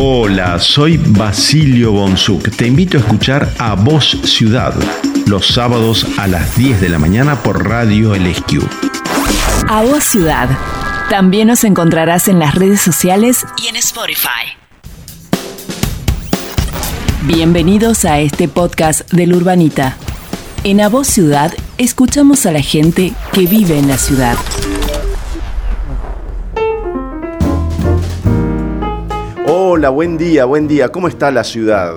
Hola, soy Basilio Bonzuc. Te invito a escuchar A Voz Ciudad los sábados a las 10 de la mañana por Radio LSQ. A Voz Ciudad. También nos encontrarás en las redes sociales y en Spotify. Bienvenidos a este podcast del Urbanita. En A Voz Ciudad escuchamos a la gente que vive en la ciudad. Hola, buen día, buen día. ¿Cómo está la ciudad?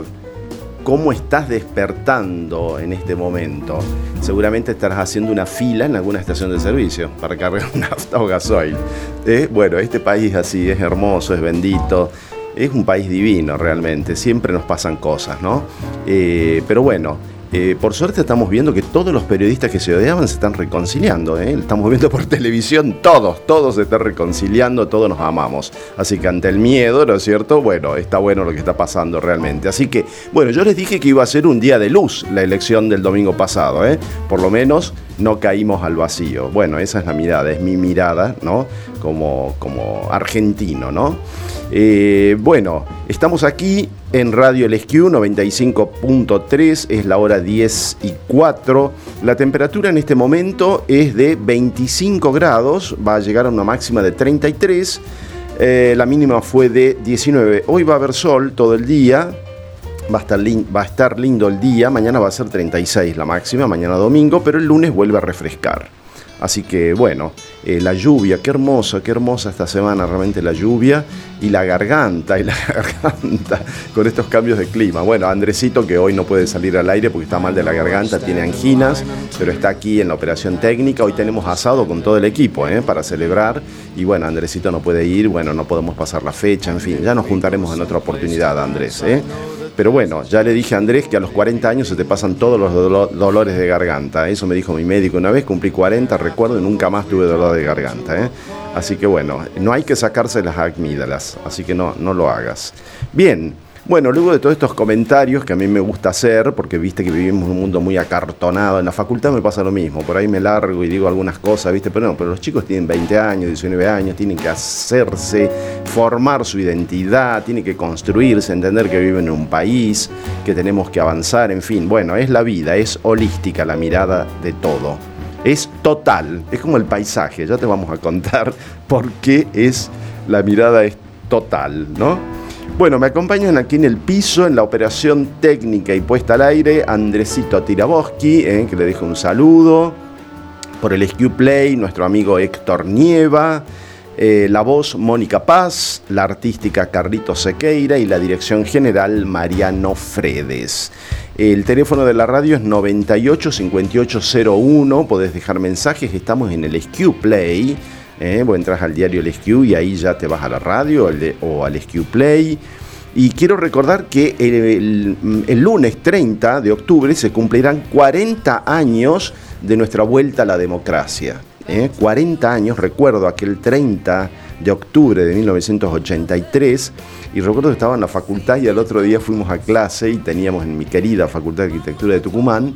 ¿Cómo estás despertando en este momento? Seguramente estarás haciendo una fila en alguna estación de servicio para cargar nafta o gasoil. Eh, bueno, este país así es hermoso, es bendito. Es un país divino realmente, siempre nos pasan cosas, ¿no? Eh, pero bueno, eh, por suerte estamos viendo que todos los periodistas que se odiaban se están reconciliando. ¿eh? Estamos viendo por televisión, todos, todos se están reconciliando, todos nos amamos. Así que ante el miedo, ¿no es cierto? Bueno, está bueno lo que está pasando realmente. Así que, bueno, yo les dije que iba a ser un día de luz la elección del domingo pasado. ¿eh? Por lo menos no caímos al vacío. Bueno, esa es la mirada, es mi mirada, ¿no? Como, como argentino, ¿no? Eh, bueno, estamos aquí en Radio LSQ 95.3, es la hora 10 y 4. La temperatura en este momento es de 25 grados, va a llegar a una máxima de 33. Eh, la mínima fue de 19. Hoy va a haber sol todo el día, Va a, estar va a, estar lindo el día, mañana va a ser 36 la máxima, mañana domingo, pero el lunes vuelve a refrescar. Así que bueno, eh, la lluvia, qué hermosa, qué hermosa esta semana realmente la lluvia y la garganta, y la garganta con estos cambios de clima. Bueno, Andresito que hoy no puede salir al aire porque está mal de la garganta, tiene anginas, pero está aquí en la operación técnica. Hoy tenemos asado con todo el equipo ¿eh? para celebrar y bueno, Andresito no puede ir, bueno, no podemos pasar la fecha, en fin, ya nos juntaremos en otra oportunidad, Andrés. ¿eh? Pero bueno, ya le dije a Andrés que a los 40 años se te pasan todos los dolores de garganta. Eso me dijo mi médico una vez, cumplí 40, recuerdo, y nunca más tuve dolor de garganta. ¿eh? Así que bueno, no hay que sacarse las amígdalas, así que no, no lo hagas. Bien. Bueno, luego de todos estos comentarios que a mí me gusta hacer, porque viste que vivimos un mundo muy acartonado, en la facultad me pasa lo mismo, por ahí me largo y digo algunas cosas, viste, pero no, pero los chicos tienen 20 años, 19 años, tienen que hacerse, formar su identidad, tienen que construirse, entender que viven en un país, que tenemos que avanzar, en fin, bueno, es la vida, es holística la mirada de todo. Es total, es como el paisaje, ya te vamos a contar por qué es la mirada es total, ¿no? Bueno, me acompañan aquí en el piso, en la operación técnica y puesta al aire, Andresito Tiraboski, eh, que le dejo un saludo. Por el SQ Play, nuestro amigo Héctor Nieva. Eh, la voz Mónica Paz, la artística Carlito Sequeira y la dirección general Mariano Fredes. El teléfono de la radio es 985801, podés dejar mensajes, estamos en el SQ Play ¿eh? vos entras al diario El SQ y ahí ya te vas a la radio o al SQ Play. Y quiero recordar que el, lunes 30 de octubre se cumplirán 40 años de nuestra vuelta a la democracia. 40 ¿eh? años, recuerdo aquel 30 de octubre de 1983, y recuerdo que estaba en la facultad y al otro día fuimos a clase y teníamos en mi querida Facultad de Arquitectura de Tucumán,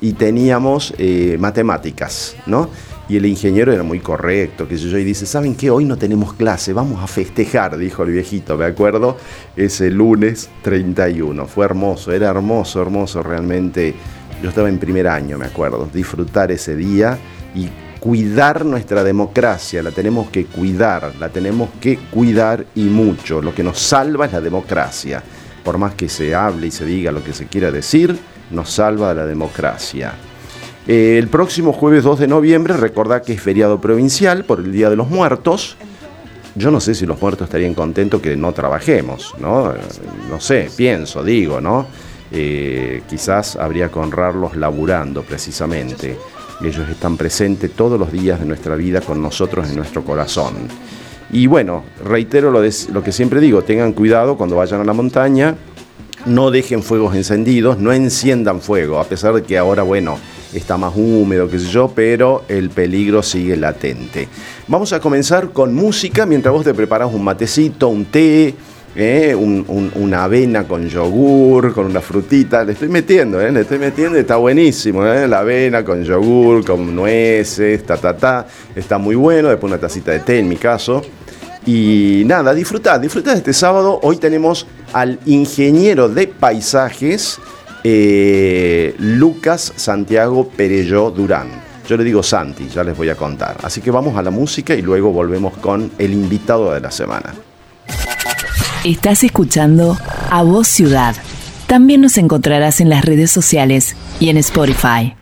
y teníamos eh, matemáticas, ¿no? Y el ingeniero era muy correcto, que yo, y dice, ¿saben qué? Hoy no tenemos clase, vamos a festejar, dijo el viejito, me acuerdo, ese lunes 31. Fue hermoso, era hermoso, hermoso realmente. Yo estaba en primer año, me acuerdo, disfrutar ese día y cuidar nuestra democracia, la tenemos que cuidar, la tenemos que cuidar y mucho. Lo que nos salva es la democracia. Por más que se hable y se diga lo que se quiera decir, nos salva la democracia. Eh, el próximo jueves 2 de noviembre, recordad que es feriado provincial por el Día de los Muertos. Yo no sé si los muertos estarían contentos que no trabajemos, ¿no? No sé, pienso, digo, ¿no? Eh, quizás habría que honrarlos laburando precisamente. Ellos están presentes todos los días de nuestra vida con nosotros en nuestro corazón. Y bueno, reitero lo que siempre digo, tengan cuidado cuando vayan a la montaña, no dejen fuegos encendidos, no enciendan fuego, a pesar de que ahora, bueno, está más húmedo, qué sé yo, pero el peligro sigue latente. Vamos a comenzar con música mientras vos te preparas un matecito, un té, eh, una avena con yogur, con una frutita. Le estoy metiendo, eh, le estoy metiendo, está buenísimo. Eh, la avena con yogur, con nueces, ta, ta, ta. Está muy bueno. Después una tacita de té en mi caso. Y nada, disfrutad, disfrutad este sábado. Hoy tenemos al ingeniero de paisajes, eh, Lucas Santiago Perelló Durán. Yo le digo Santi, ya les voy a contar. Así que vamos a la música y luego volvemos con el invitado de la semana. Estás escuchando A Voz Ciudad. También nos encontrarás en las redes sociales y en Spotify.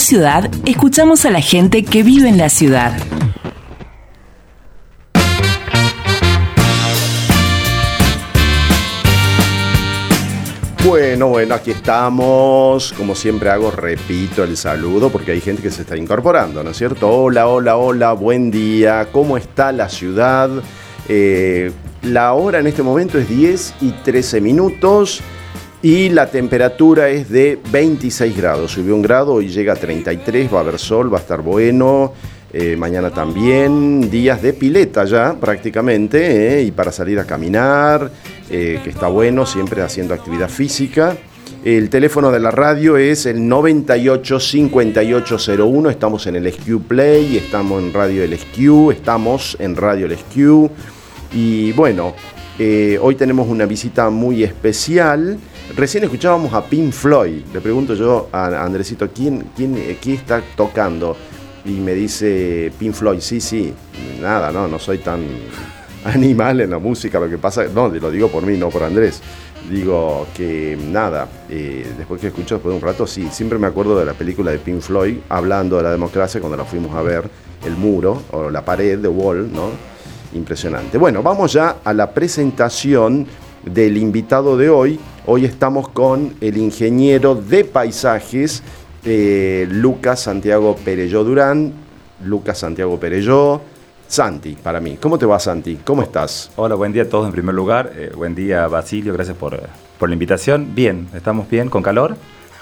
Ciudad escuchamos a la gente que vive en la ciudad. Bueno, bueno, aquí estamos. Como siempre hago, repito el saludo porque hay gente que se está incorporando, ¿no es cierto? Hola, hola, hola, buen día. ¿Cómo está la ciudad? Eh, la hora en este momento es 10 y 13 minutos y la temperatura es de 26 grados. Subió un grado y llega a 33, va a haber sol, va a estar bueno. Eh, mañana también, días de pileta ya prácticamente, eh, y para salir a caminar, eh, que está bueno, siempre haciendo actividad física. El teléfono de la radio es el 985801, estamos en el SQ Play, estamos en Radio El SQ, estamos en Radio El SQ. Y bueno, hoy tenemos una visita muy especial. Recién escuchábamos a Pink Floyd. Le pregunto yo a Andresito, ¿quién, quién, quién está tocando? y me dice Pink Floyd, sí, sí, nada, no, no soy tan animal en la música, lo que pasa, no, lo digo por mí, no por Andrés. Digo que nada, eh, después que escucho después de un rato, sí, siempre me acuerdo de la película de Pink Floyd, hablando de la democracia cuando la fuimos a ver, el muro o la pared de Wall, ¿no? Impresionante. Bueno, vamos ya a la presentación del invitado de hoy. Hoy estamos con el ingeniero de paisajes eh, Lucas Santiago Pereyó Durán, Lucas Santiago Pereyó, Santi, para mí. ¿Cómo te va, Santi? ¿Cómo estás? Hola, buen día a todos en primer lugar. Eh, buen día, Basilio, gracias por, la invitación. Bien, estamos bien, con calor.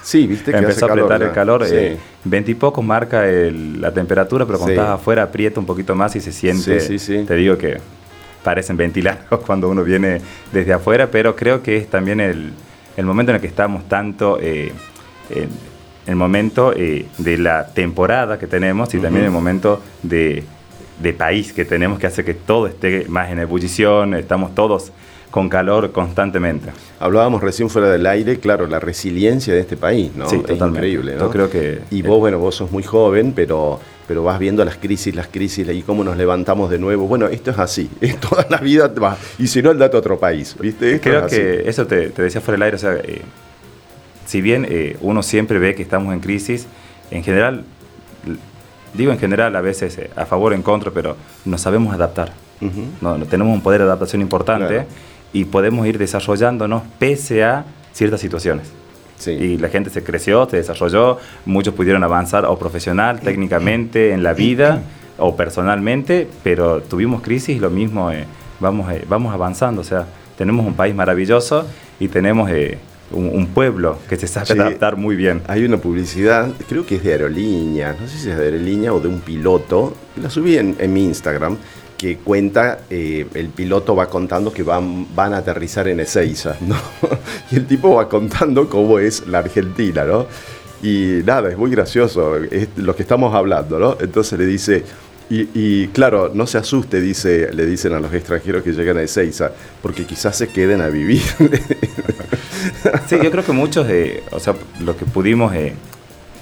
Sí, viste que Empezó a apretar el calor. Sí. 20 eh, y pocos marca la temperatura, pero cuando estás afuera aprieta un poquito más y se siente. Sí, sí, te digo que parecen ventilados cuando uno viene desde afuera, pero creo que es también el, momento en el que estamos tanto el momento eh, de la temporada que tenemos y también el momento de, país que tenemos que hace que todo esté más en ebullición, estamos todos con calor constantemente. Hablábamos recién fuera del aire, claro, la resiliencia de este país, ¿no? Sí, es increíble, ¿no? Yo creo que... Y vos, bueno, vos sos muy joven, pero, pero vas viendo las crisis, las crisis y cómo nos levantamos de nuevo. Bueno, esto es así, es toda la vida va. Y si no, el dato a otro país, ¿viste? creo que eso te, decía fuera del aire, o sea... Eh, si bien eh, uno siempre ve que estamos en crisis, en general, digo en general a veces eh, a favor o en contra, pero nos sabemos adaptar. no, tenemos un poder de adaptación importante y podemos ir desarrollándonos pese a ciertas situaciones. Y la gente se creció, se desarrolló, muchos pudieron avanzar o profesional, técnicamente, en la vida o personalmente, pero tuvimos crisis y lo mismo, eh, vamos, vamos avanzando. O sea, tenemos un país maravilloso y tenemos un, pueblo que se sabe adaptar muy bien. Hay una publicidad, creo que es de aerolínea, no sé si es de aerolínea o de un piloto, la subí en, mi Instagram, que cuenta, eh, el piloto va contando que van, van a aterrizar en Ezeiza, ¿no? y el tipo va contando cómo es la Argentina, ¿no? Y nada, es muy gracioso, es lo que estamos hablando, ¿no? Entonces le dice, y, claro, no se asuste, dice, le dicen a los extranjeros que llegan a Ezeiza, porque quizás se queden a vivir. sí, yo creo que muchos, eh, o sea, los que pudimos eh,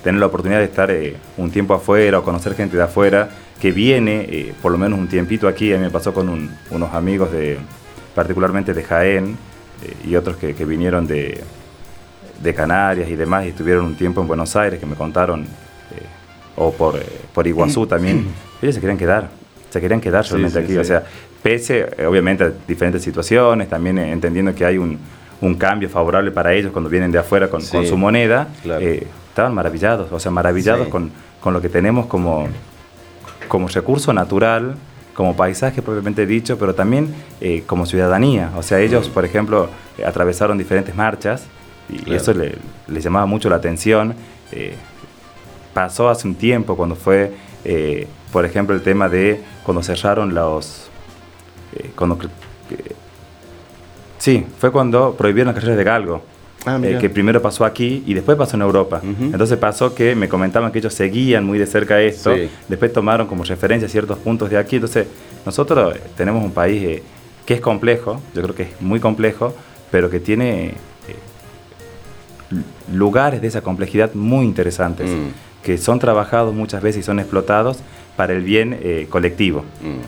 tener la oportunidad de estar eh, un tiempo afuera o conocer gente de afuera, que viene por lo menos un tiempito aquí, a mí me pasó con unos amigos de, particularmente de Jaén, y otros que, vinieron de, de, Canarias y demás, y estuvieron un tiempo en Buenos Aires, que me contaron, o por, por Iguazú también ellos se querían quedar, se querían quedar realmente aquí. O sea, pese eh, obviamente a diferentes situaciones, también eh, entendiendo que hay un, cambio favorable para ellos cuando vienen de afuera con, su moneda, eh, estaban maravillados, o sea, maravillados con, lo que tenemos como, como recurso natural, como paisaje propiamente dicho, pero también como ciudadanía. O sea, ellos, por ejemplo, atravesaron diferentes marchas y, eso les llamaba mucho la atención. pasó hace un tiempo cuando fue por ejemplo, el tema de cuando cerraron los... Eh, cuando, sí, fue cuando prohibieron las carreras de galgo. Ah, eh, que primero pasó aquí y después pasó en Europa. Entonces pasó que me comentaban que ellos seguían muy de cerca esto, después tomaron como referencia ciertos puntos de aquí. Entonces, nosotros tenemos un país eh, que es complejo, yo creo que es muy complejo, pero que tiene lugares de esa complejidad muy interesantes, mm. que son trabajados muchas veces y son explotados para el bien eh, colectivo. Mm.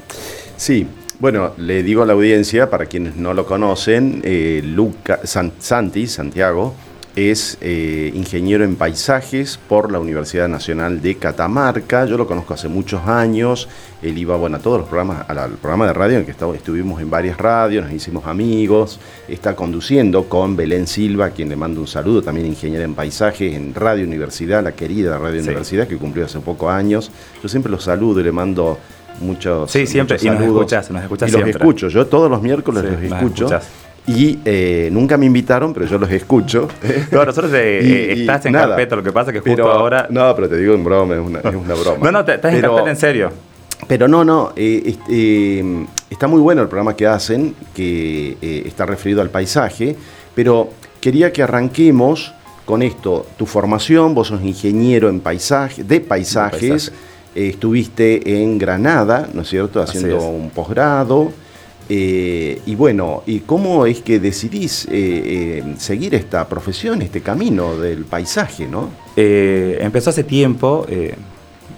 Sí, bueno, le digo a la audiencia, para quienes no lo conocen, eh, Luca, Santi, Santiago, es eh, ingeniero en paisajes por la Universidad Nacional de Catamarca. Yo lo conozco hace muchos años. Él iba bueno, a todos los programas, al, programa de radio en que estuvimos en varias radios, nos hicimos amigos. Está conduciendo con Belén Silva, quien le mando un saludo, también ingeniero en paisajes en Radio Universidad, la querida Radio Universidad, que cumplió hace pocos años. Yo siempre los saludo y le mando muchos. Sí, siempre. y nos escuchas, nos escuchas y los escucho. Yo todos los miércoles los escucho. Y eh, nunca me invitaron, pero yo los escucho. No, nosotros eh, eh, estás en carpeta, lo que pasa es que justo ahora. No, pero te digo en broma, es una, es una broma. no, no, estás en carpeta en serio. Pero no, no, este, está muy bueno el programa que hacen, que está referido al paisaje, pero quería que arranquemos con esto, tu formación, vos sos ingeniero en paisaje, de paisajes, estuviste en Granada, ¿no es cierto?, haciendo un posgrado. Eh, y bueno, ¿y cómo es que decidís eh, eh, seguir esta profesión, este camino del paisaje, no? empezó hace tiempo,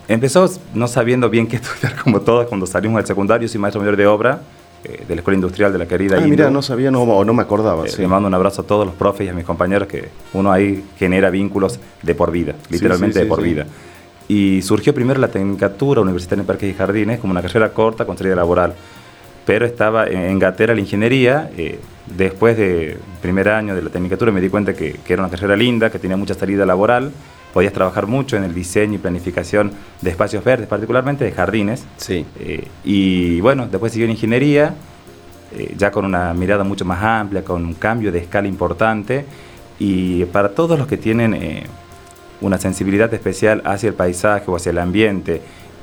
empezó no sabiendo bien qué estudiar como todos cuando salimos del secundario, soy maestro mayor de obra de la Escuela Industrial de la querida ah, mira, no sabía no, no me acordaba. Le mando un abrazo a todos los profes y a mis compañeros que uno ahí genera vínculos de por vida, literalmente de por vida. Y surgió primero la Tecnicatura Universitaria en Parques y Jardines como una carrera corta con salida laboral pero estaba en Gatera la ingeniería. Eh, después del primer año de la tecnicatura me di cuenta que, era una carrera linda, que tenía mucha salida laboral. Podías trabajar mucho en el diseño y planificación de espacios verdes, particularmente de jardines. Sí. Eh, y bueno, después siguió en ingeniería, eh, ya con una mirada mucho más amplia, con un cambio de escala importante. Y para todos los que tienen una sensibilidad especial hacia el paisaje o hacia el ambiente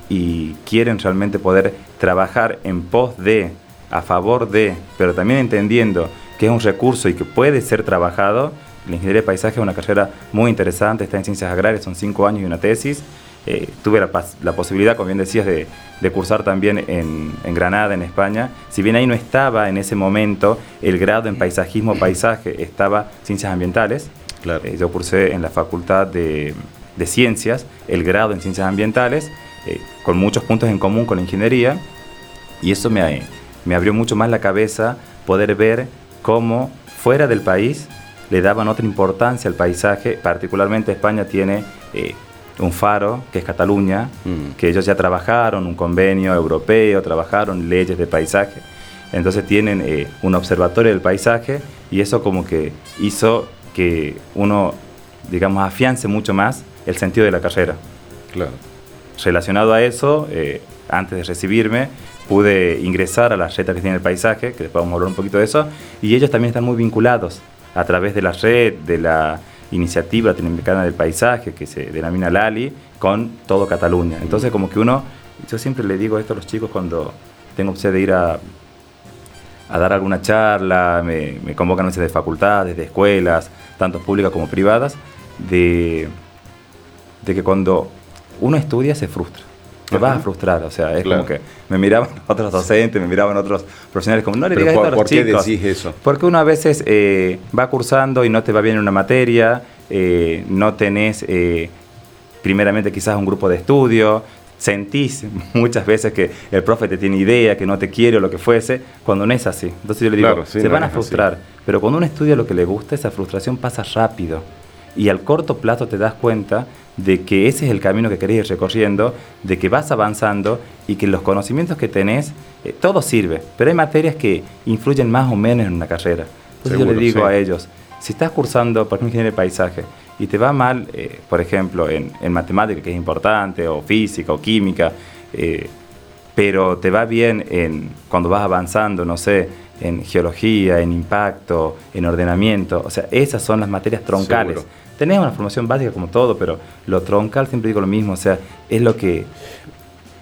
y quieren realmente poder trabajar en pos de, a favor de, pero también entendiendo que es un recurso y que puede ser trabajado, la ingeniería de paisaje es una carrera muy interesante, está en ciencias agrarias, son cinco años y una tesis. Eh, tuve la, posibilidad, como bien decías, de, cursar también en, Granada, en España. Si bien ahí no estaba en ese momento el grado en paisajismo paisaje, estaba ciencias ambientales. Claro. Eh, yo cursé en la Facultad de, de Ciencias el grado en ciencias ambientales eh, con muchos puntos en común con la ingeniería y eso me, me abrió mucho más la cabeza poder ver cómo fuera del país le daban otra importancia al paisaje, particularmente España tiene eh, un faro, que es Cataluña, mm. que ellos ya trabajaron un convenio europeo, trabajaron leyes de paisaje, entonces tienen eh, un observatorio del paisaje y eso como que hizo que uno, digamos, afiance mucho más el sentido de la carrera. Claro relacionado a eso, eh, antes de recibirme, pude ingresar a la red que tiene el paisaje, que después vamos a hablar un poquito de eso, y ellos también están muy vinculados a través de la red, de la iniciativa latinoamericana del paisaje, que se denomina LALI, con todo Cataluña. Entonces, como que uno, yo siempre le digo esto a los chicos cuando tengo opción de ir a, dar alguna charla, me, convocan a facultades, de escuelas, tanto públicas como privadas, de que cuando uno estudia se frustra. Te vas a frustrar, o sea, es como que me miraban otros docentes, me miraban otros profesionales como, no le digas esto a los ¿por qué decís eso? Porque uno a veces eh, va cursando y no te va bien en una materia, eh, no tenés eh, primeramente quizás un grupo de estudio, sentís muchas veces que el profe te tiene idea, que no te quiere o lo que fuese, cuando no es así. Entonces yo le digo, se van a frustrar, pero cuando uno estudia lo que le gusta, esa frustración pasa rápido y al corto plazo te das cuenta de que ese es el camino que querés ir recorriendo, de que vas avanzando y que los conocimientos que tenés, eh, todo sirve, pero hay materias que influyen más o menos en una carrera. Entonces yo le digo a ellos, si estás cursando, por ejemplo, ingeniería de paisaje, y te va mal, eh, por ejemplo, en, matemática, que es importante, o física, o química, eh, pero te va bien en, cuando vas avanzando, no sé, en geología, en impacto, en ordenamiento, o sea, esas son las materias troncales. Tenés una formación básica como todo, pero lo troncal siempre digo lo mismo, o sea, es lo que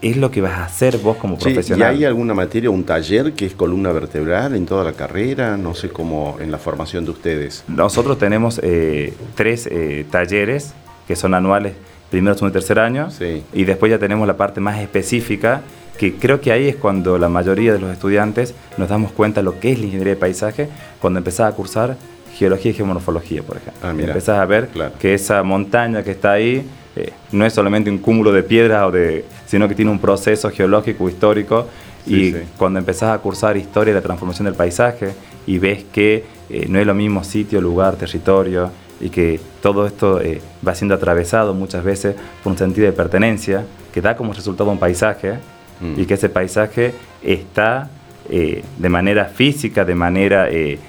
es lo que vas a hacer vos como profesional. ¿Y hay alguna materia, un taller que es columna vertebral en toda la carrera? No sé cómo en la formación de ustedes. Nosotros tenemos eh, tres eh, talleres que son anuales, primero, segundo y tercer año, y después ya tenemos la parte más específica, que creo que ahí es cuando la mayoría de los estudiantes nos damos cuenta de lo que es la ingeniería de paisaje, cuando empezás a cursar geología y geomorfología, por ejemplo. Ah, Empezás a ver que esa montaña que está ahí eh, no es solamente un cúmulo de piedras, o de, sino que tiene un proceso geológico, histórico. y cuando empezás a cursar historia de la transformación del paisaje y ves que eh, no es lo mismo sitio, lugar, territorio, y que todo esto eh, va siendo atravesado muchas veces por un sentido de pertenencia que da como resultado un paisaje Mm. y que ese paisaje está eh, de manera física, de manera eh,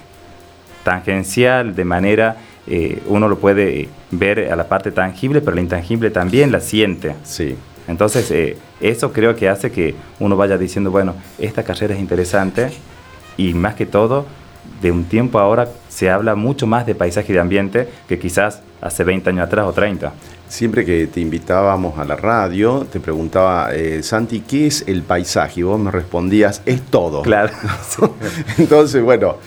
tangencial, de manera eh, uno lo puede ver a la parte tangible, pero la intangible también la siente. Sí. Entonces, eh, eso creo que hace que uno vaya diciendo, bueno, esta carrera es interesante y más que todo, de un tiempo ahora se habla mucho más de paisaje y de ambiente que quizás hace 20 años atrás o 30. Siempre que te invitábamos a la radio, te preguntaba, eh, Santi, ¿qué es el paisaje? Y vos me respondías, es todo. Claro. Entonces, bueno,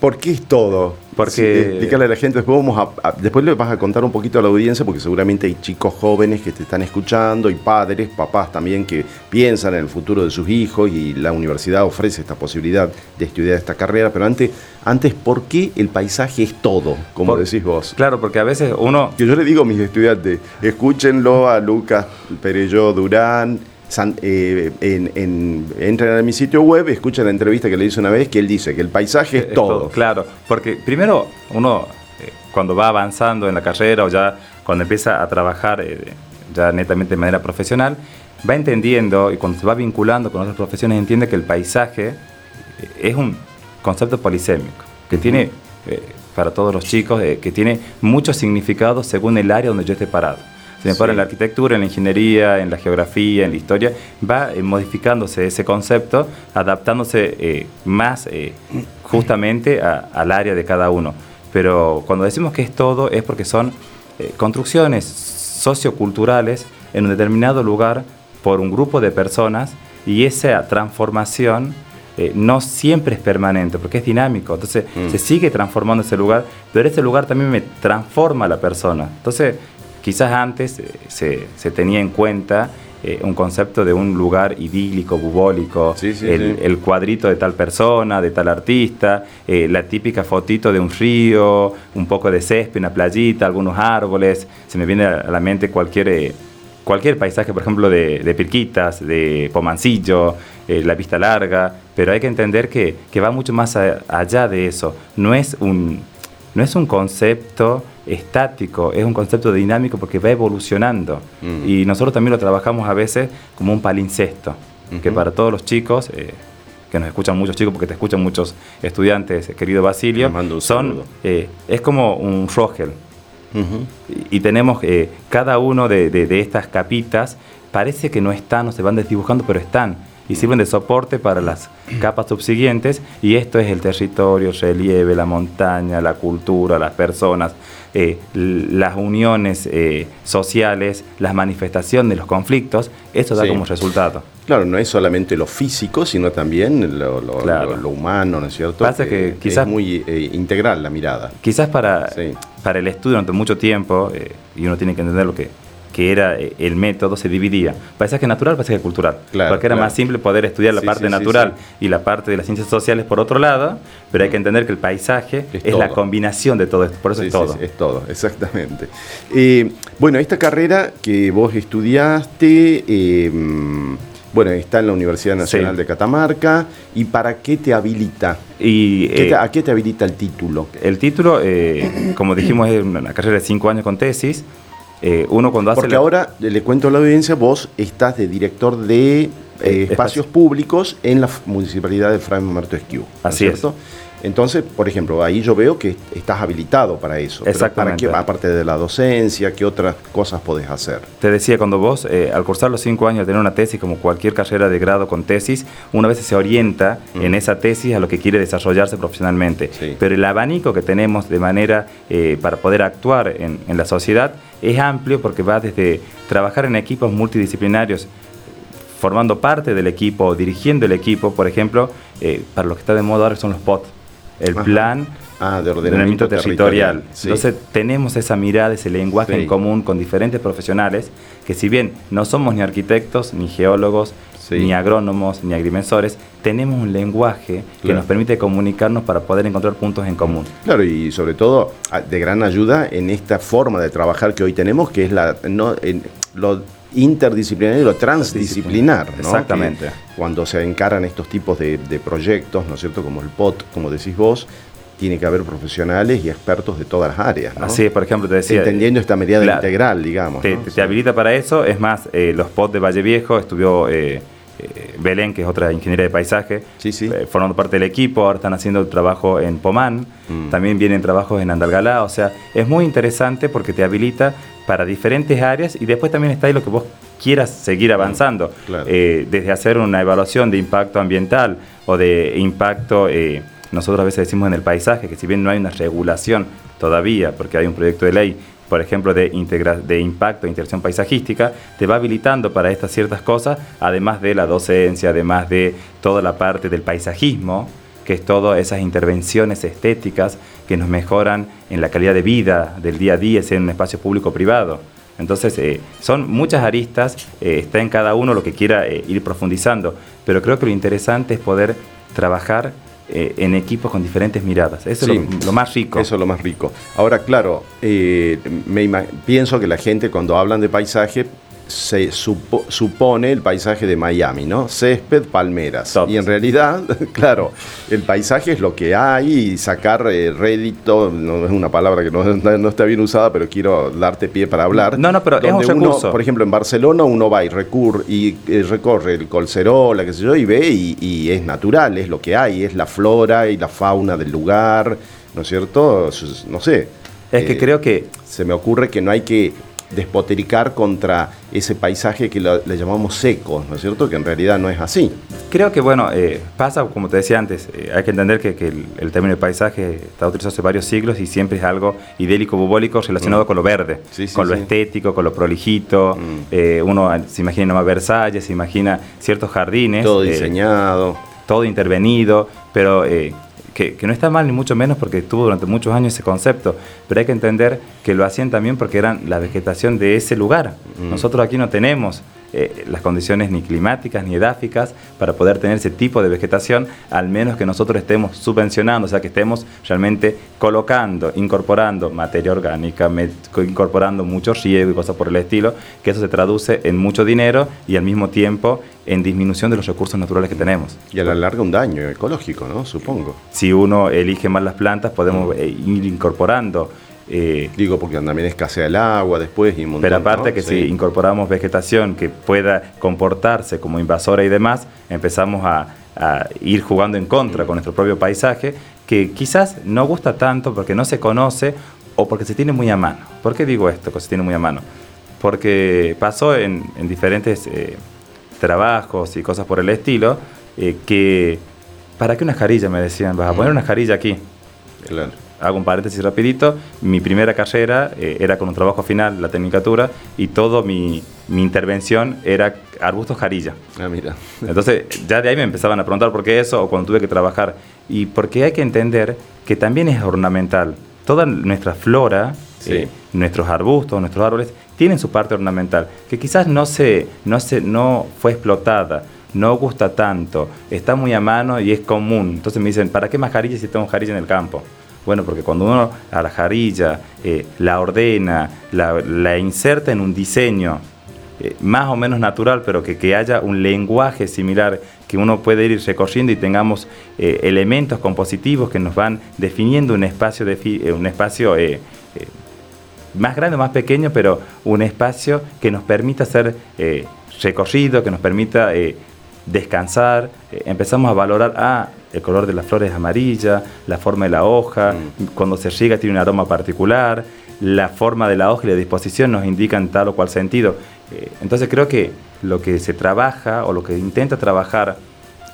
¿por qué es todo? Porque- Sí, a la gente, después, vamos a, a- después le vas a contar un poquito a la audiencia, porque seguramente hay chicos jóvenes que te están escuchando y padres, papás también que piensan en el futuro de sus hijos y la universidad ofrece esta posibilidad de estudiar esta carrera. Pero antes, antes ¿por qué el paisaje es todo, como Por- decís vos? Claro, porque a veces uno Que yo le digo a mis estudiantes, escúchenlo a Lucas Perello Durán, San- eh, en, en- entren a mi sitio web, escuchen la entrevista que le hice una vez, que él dice que el paisaje es, Es todo. Claro, porque primero uno eh, cuando va avanzando en la carrera o ya cuando empieza a trabajar eh, ya netamente de manera profesional, va entendiendo y cuando se va vinculando con otras profesiones entiende que el paisaje es un concepto polisémico, que tiene, para todos los chicos, que tiene muchos significados según el área donde yo esté parado. Si me Sí. en la arquitectura, en la ingeniería, en la geografía, en la historia, va eh, modificándose ese concepto, adaptándose eh, más eh, justamente a- al área de cada uno. Pero cuando decimos que es todo es porque son eh, construcciones socioculturales en un determinado lugar por un grupo de personas y esa transformación eh, no siempre es permanente porque es dinámico. Entonces Mm. se sigue transformando ese lugar, pero ese lugar también me transforma a la persona. Entonces quizás antes eh, se, se tenía en cuenta eh, un concepto de un lugar idílico, bubólico, Sí, sí, el, sí. el cuadrito de tal persona, de tal artista, eh, la típica fotito de un río, un poco de césped, una playita, algunos árboles. Se me viene a la mente cualquier, eh, cualquier paisaje, por ejemplo, de, de Pirquitas, de Pomancillo, la vista larga, pero hay que entender que, que va mucho más a- allá de eso. No es un, no es un concepto estático, es un concepto dinámico porque va evolucionando. Mm. Y nosotros también lo trabajamos a veces como un palincesto, que para todos los chicos, eh, que nos escuchan muchos chicos, porque te escuchan muchos estudiantes, querido Basilio, son, eh, es como un rogel. Y, y tenemos eh, cada uno de, de- de estas capitas, parece que no están o se van desdibujando, pero están. Y sirven de soporte para las capas subsiguientes. Y esto es el territorio, el relieve, la montaña, la cultura, las personas, eh, las uniones eh, sociales, las manifestaciones de los conflictos. Eso da Sí. como resultado. Claro, no es solamente lo físico, sino también lo, lo- Claro. lo- lo humano, ¿no es cierto? Pasa que quizás- es muy eh, integral la mirada. Quizás para, Sí. para el estudio durante mucho tiempo, eh, y uno tiene que entender lo que, que era eh, el método, se dividía. Paisaje natural, paisaje cultural. Claro, porque era claro. más simple poder estudiar la Sí, parte sí, natural sí. y la parte de las ciencias sociales por otro lado, pero hay que entender que el paisaje Es es, la combinación de todo esto, por eso es todo. es todo, exactamente. Eh, bueno, esta carrera que vos estudiaste, eh, mm, bueno, está en la Universidad Nacional Sí. de Catamarca. ¿Y para qué te habilita? Y ¿Qué eh, te- ¿A qué te habilita el título? el título, eh, como dijimos, es una carrera de cinco años con tesis. Eh, uno cuando hace Porque la- ahora, eh, le cuento a la audiencia, vos estás de director de eh, espacios espacio. públicos en la municipalidad de Fray Marto Esquiú. ¿no Así es. Entonces, por ejemplo, ahí yo veo que estás habilitado para eso. Pero Exactamente. ¿Para qué? Aparte de la docencia, ¿qué otras cosas podés hacer? Te decía, cuando vos, eh, al cursar los cinco años, tener una tesis, como cualquier carrera de grado con tesis, una vez se orienta Mm. en esa tesis a lo que quiere desarrollarse profesionalmente. Sí. Pero el abanico que tenemos de manera eh, para poder actuar en, en la sociedad es amplio porque va desde trabajar en equipos multidisciplinarios, formando parte del equipo, dirigiendo el equipo, por ejemplo, eh, para lo que está de moda ahora son los POT, el Ajá. plan Ah, de ordenamiento ordenamiento territorial. Sí. Entonces tenemos esa mirada, ese lenguaje Sí. en común con diferentes profesionales que si bien no somos ni arquitectos, ni geólogos, Sí. ni agrónomos, ni agrimensores, tenemos un lenguaje que nos permite comunicarnos para poder encontrar puntos en común. Claro, y sobre todo de gran ayuda en esta forma de trabajar que hoy tenemos, que es la no, en- lo interdisciplinario y lo transdisciplinar. ¿no? Exactamente. Que cuando se encaran estos tipos de, de proyectos, ¿no es cierto? Como el POT, como decís vos, tiene que haber profesionales y expertos de todas las áreas. ¿no? Así es, por ejemplo, te decía. Entendiendo esta medida integral, digamos. te, ¿no? te- te habilita para eso. Es más, eh, los POT de Valle Viejo estudió eh, eh, Belén, que es otra ingeniería de paisaje, Sí, sí. formando parte del equipo. Ahora están haciendo trabajo en Pomán. Mm. También vienen trabajos en Andalgalá. O sea, es muy interesante porque te habilita para diferentes áreas y después también está ahí lo que vos quieras seguir avanzando. claro. Eh, desde hacer una evaluación de impacto ambiental o de impacto, eh, nosotros a veces decimos en el paisaje, que si bien no hay una regulación todavía, porque hay un proyecto de ley, por ejemplo, de, integra- de impacto integración paisajística, te va habilitando para estas ciertas cosas, además de la docencia, además de toda la parte del paisajismo, que es todas esas intervenciones estéticas que nos mejoran en la calidad de vida del día a día, sea en un espacio público o privado. Entonces, eh, son muchas aristas, eh, está en cada uno lo que quiera eh, ir profundizando, pero creo que lo interesante es poder trabajar en equipos con diferentes miradas. Eso Sí. es lo, lo más rico. Eso es lo más rico. Ahora, claro, me pienso que la gente cuando hablan de paisaje se supo- supone el paisaje de Miami, ¿no? Césped, palmeras. Y en realidad, claro, el paisaje es lo que hay y sacar eh, rédito, no es una palabra que no, no está bien usada, pero quiero darte pie para hablar. No, no, pero es un uno, recurso. Por ejemplo, en Barcelona uno va y, y eh, recorre el Colcerola, qué sé yo, y ve y, y es natural, es lo que hay, es la flora y la fauna del lugar, ¿no es cierto? No sé. Es que Eh, creo que Se me ocurre que no hay que despotericar contra ese paisaje que lo- le llamamos seco, ¿no es cierto? Que en realidad no es así. Creo que, bueno, eh, pasa, como te decía antes, eh, hay que entender que, que el, el término de paisaje está utilizado hace varios siglos y siempre es algo idélico, bubólico, relacionado Mm. con lo verde, Sí, sí, con lo estético, con lo prolijito. Mm. Eh, uno se imagina nomás Versalles, se imagina ciertos jardines. Todo diseñado. todo intervenido, pero que, que no está mal ni mucho menos porque tuvo durante muchos años ese concepto, pero hay que entender que lo hacían también porque eran la vegetación de ese lugar. Mm. Nosotros aquí no tenemos eh, las condiciones ni climáticas ni edáficas para poder tener ese tipo de vegetación, al menos que nosotros estemos subvencionando, o sea, que estemos realmente colocando, incorporando materia orgánica, incorporando mucho riego y cosas por el estilo, que eso se traduce en mucho dinero y al mismo tiempo en disminución de los recursos naturales que tenemos. Y a la larga un daño ecológico, ¿no? Supongo. si uno elige mal las plantas, podemos eh, ir incorporando. Eh, Digo, porque también escasea el agua después y un montón, pero aparte ¿no? que Sí. si incorporamos vegetación que pueda comportarse como invasora y demás, empezamos a, a ir jugando en contra con nuestro propio paisaje, que quizás no gusta tanto porque no se conoce o porque se tiene muy a mano. ¿Por qué digo esto, que se tiene muy a mano? Porque pasó en, en diferentes eh, trabajos y cosas por el estilo, eh, que ¿para qué una jarilla? Me decían, vas a poner una jarilla aquí. Claro. Hago un paréntesis rapidito, mi primera carrera eh, era con un trabajo final, la tecnicatura, y todo mi, mi intervención era arbustos jarilla. Ah, mira. Entonces ya de ahí me empezaban a preguntar por qué eso o cuando tuve que trabajar. Y porque hay que entender que también es ornamental. Toda nuestra flora, Sí. eh, nuestros arbustos, nuestros árboles, tienen su parte ornamental, que quizás no, se, no, se, no fue explotada, no gusta tanto, está muy a mano y es común. Entonces me dicen, ¿para qué más jarilla si tengo jarilla en el campo? Bueno, porque cuando uno a la jarilla eh, la ordena, la, inserta en un diseño eh, más o menos natural, pero que, que haya un lenguaje similar, que uno puede ir recorriendo y tengamos eh, elementos compositivos que nos van definiendo un espacio, eh, un espacio más grande o más pequeño, pero un espacio que nos permita eh, recorrido, que nos permita descansar. Eh, empezamos a valorar, ah, el color de las flores es amarilla, la forma de la hoja, cuando se riega tiene un aroma particular, la forma de la hoja y la disposición nos indican tal o cual sentido. Eh, entonces creo que lo que se trabaja o lo que intenta trabajar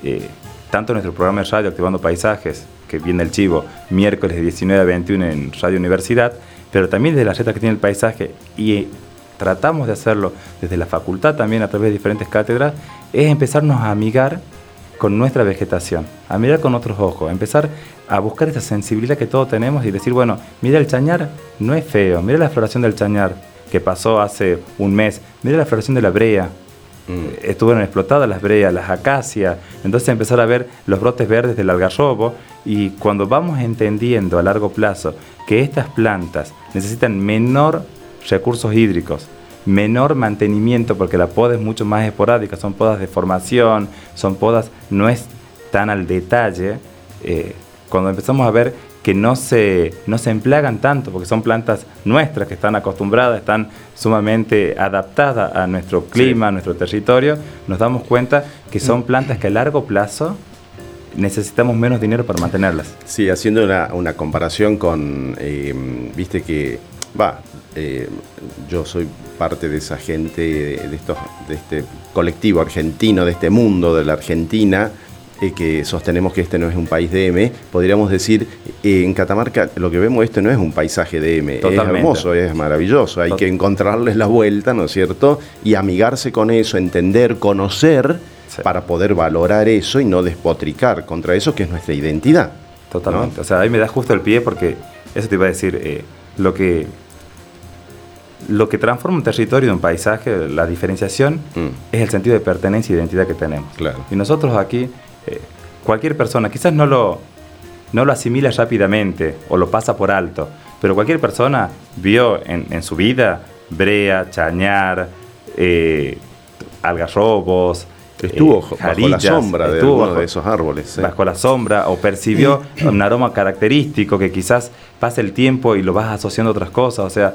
eh, tanto en nuestro programa de radio Activando Paisajes, que viene el chivo miércoles de 19 a 21 en Radio Universidad, pero también desde la reta que tiene el paisaje y tratamos de hacerlo desde la facultad también a través de diferentes cátedras, es empezarnos a amigar con nuestra vegetación, a mirar con otros ojos, empezar a buscar esa sensibilidad que todos tenemos y decir, bueno, mira el chañar, no es feo, mira la floración del chañar que pasó hace un mes, mira la floración de la brea, Mm. estuvieron explotadas las breas, las acacias, entonces empezar a ver los brotes verdes del algarrobo y cuando vamos entendiendo a largo plazo que estas plantas necesitan menor recursos hídricos, menor mantenimiento porque la poda es mucho más esporádica, son podas de formación, son podas no es tan al detalle, eh, cuando empezamos a ver que no se, no se emplean tanto, porque son plantas nuestras que están acostumbradas, están sumamente adaptadas a nuestro clima, a nuestro territorio, nos damos cuenta que son Mm. plantas que a largo plazo necesitamos menos dinero para mantenerlas. Sí, haciendo una, una comparación con, eh, viste que, va, eh, yo soy parte de esa gente, de, de estos, de este colectivo argentino, de este mundo de la Argentina, eh, que sostenemos que este no es un país DM, podríamos decir, eh, en Catamarca lo que vemos esto no es un paisaje DM, Totalmente. es hermoso, es maravilloso, hay que encontrarles la vuelta, ¿no es cierto? Y amigarse con eso, entender, conocer, Sí. para poder valorar eso y no despotricar contra eso que es nuestra identidad. Totalmente. O sea, ahí me da justo el pie porque eso te iba a decir, eh, lo que lo que transforma un territorio de un paisaje, la diferenciación, Mm. es el sentido de pertenencia y identidad que tenemos. Claro. Y nosotros aquí, eh, cualquier persona, quizás no lo, no lo asimila rápidamente o lo pasa por alto, pero cualquier persona vio en, en su vida brea, chañar, eh, algarrobos, Estuvo eh, bajo la sombra de estuvo alguno de esos árboles. bajo la sombra o percibió un aroma característico que quizás pasa el tiempo y lo vas asociando a otras cosas. O sea,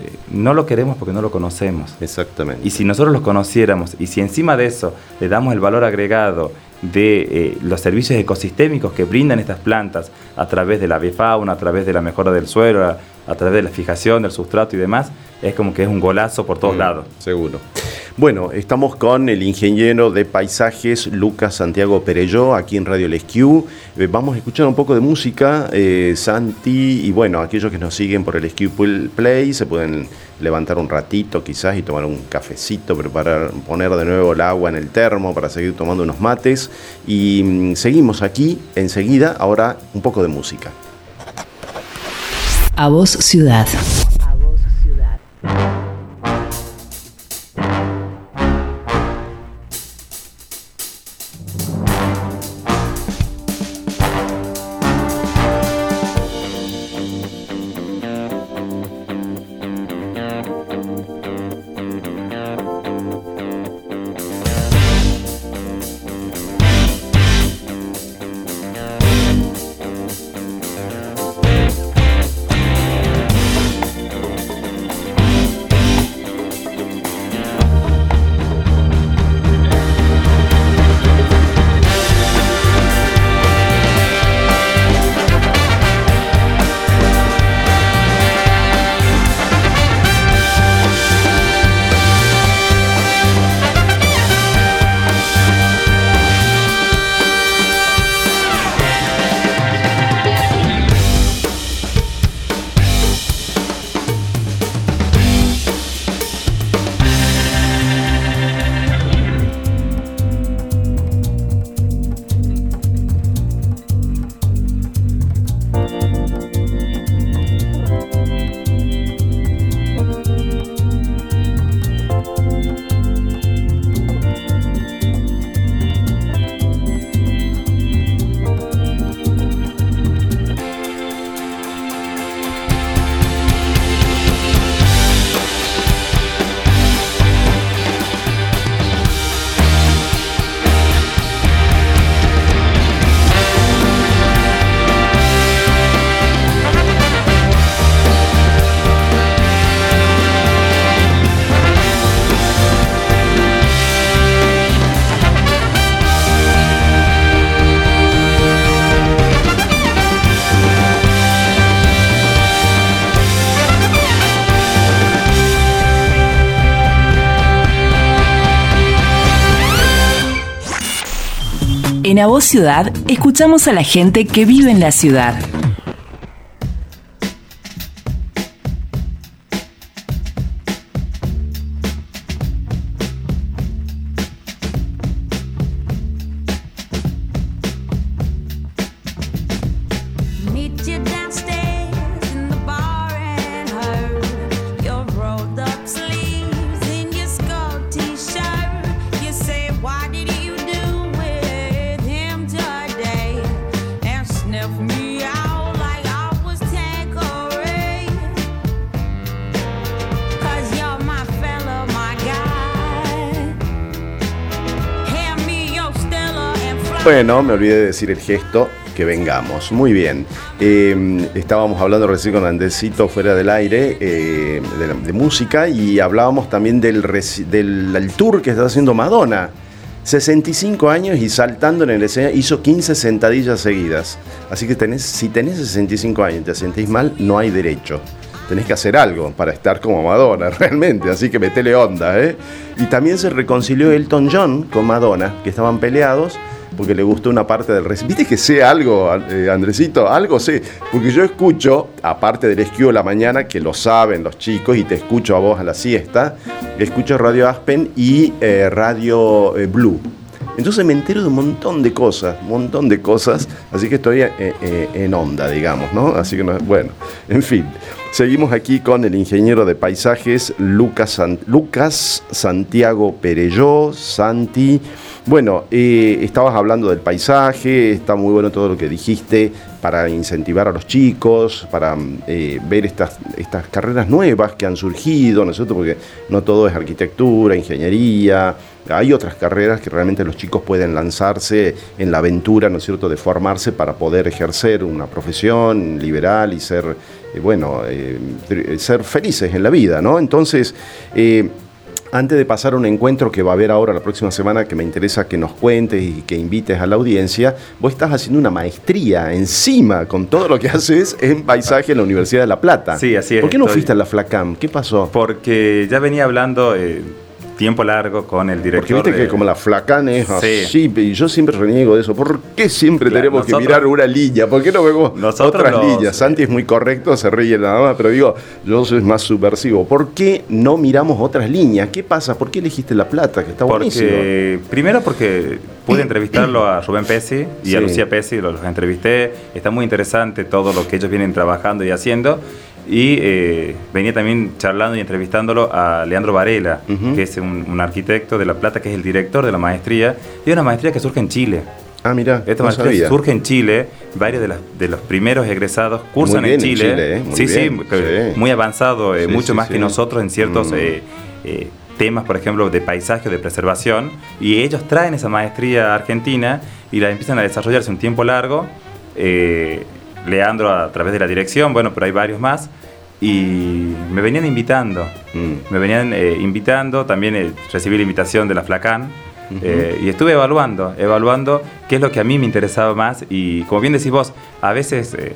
eh, no lo queremos porque no lo conocemos. Exactamente. Y si nosotros los conociéramos y si encima de eso le damos el valor agregado de eh, los servicios ecosistémicos que brindan estas plantas a través de la bifauna, a través de la mejora del suelo, a, a través de la fijación del sustrato y demás, es como que es un golazo por todos Mm, lados. Seguro. Bueno, estamos con el ingeniero de paisajes Lucas Santiago Perelló, aquí en Radio Lesquiu. Eh, vamos a escuchar un poco de música, eh, Santi, y bueno, aquellos que nos siguen por el Lesquiu Play se pueden levantar un ratito quizás y tomar un cafecito, preparar, poner de nuevo el agua en el termo para seguir tomando unos mates. Y mm, seguimos aquí enseguida, ahora un poco de música. A vos ciudad. Thank you. En A Voz Ciudad escuchamos a la gente que vive en la ciudad. Bueno, me olvidé de decir el gesto que vengamos. Muy bien. Eh, estábamos hablando recién con Andresito fuera del aire eh, de, música y hablábamos también del, del el tour que está haciendo Madonna. 65 años y saltando en el escenario, hizo 15 sentadillas seguidas. Así que tenés, si tenés 65 años y te sentís mal, no hay derecho. Tenés que hacer algo para estar como Madonna, realmente. Así que metele onda, ¿eh? Y también se reconcilió Elton John con Madonna, que estaban peleados porque le gustó una parte del recital. ¿Viste que sé algo, eh, Andresito? Algo sé. Porque yo escucho, aparte del esquío de la mañana, que lo saben los chicos, y te escucho a vos a la siesta, escucho Radio Aspen y eh, Radio eh, Blue. Entonces me entero de un montón de cosas, un montón de cosas, así que estoy eh, en onda, digamos, ¿no? Así que, no- bueno, en fin. Seguimos aquí con el ingeniero de paisajes Lucas, Lucas Santiago Perelló, Santi. Bueno, eh, estabas hablando del paisaje, está muy bueno todo lo que dijiste para incentivar a los chicos, para eh, ver estas, estas carreras nuevas que han surgido, ¿no es cierto? Porque no todo es arquitectura, ingeniería, hay otras carreras que realmente los chicos pueden lanzarse en la aventura, ¿no es cierto?, de formarse para poder ejercer una profesión liberal y ser, bueno, eh, tri- ser felices en la vida, ¿no? Entonces, eh, antes de pasar a un encuentro que va a haber ahora la próxima semana, que me interesa que nos cuentes y que invites a la audiencia, vos estás haciendo una maestría encima con todo lo que haces en paisaje en la Universidad de La Plata. Sí, así es, ¿Por qué no estoy- fuiste a la FLACAM? ¿Qué pasó? Porque ya venía hablando eh, tiempo largo con el director. Porque viste de- que como la flacan es Sí. así, y yo siempre reniego de eso. ¿Por qué siempre Claro, tenemos que mirar una línea? ¿Por qué no vemos otras los- líneas? Santi es muy correcto, se ríe nada más, pero digo, yo soy más subversivo. ¿Por qué no miramos otras líneas? ¿Qué pasa? ¿Por qué elegiste La Plata? Que está buenísimo. Porque, primero porque pude entrevistarlo a Rubén Pesci y a. Lucía Pesci, los, los entrevisté. Está muy interesante todo lo que ellos vienen trabajando y haciendo. Y eh, venía también charlando y entrevistándolo a Leandro Varela, que es un, un arquitecto de La Plata, que es el director de la maestría. Y es una maestría que surge en Chile. Ah, mira, Esta no maestría sabía. surge en Chile, varios de, las- de los primeros egresados cursan Muy bien en en Chile. ¿eh? Muy sí, bien, sí, muy avanzado, eh, Sí, mucho sí, más que nosotros en ciertos Mm. temas, por ejemplo, de paisaje o de preservación. Y ellos traen esa maestría a argentina y la empiezan a desarrollarse un tiempo largo. Eh, Leandro a través de la dirección, bueno, pero hay varios más. Y me venían invitando. Mm. Me venían eh, invitando, también eh, recibí la invitación de la Flacan Ujú. eh, y estuve evaluando, evaluando qué es lo que a mí me interesaba más y como bien decís vos, a veces, eh,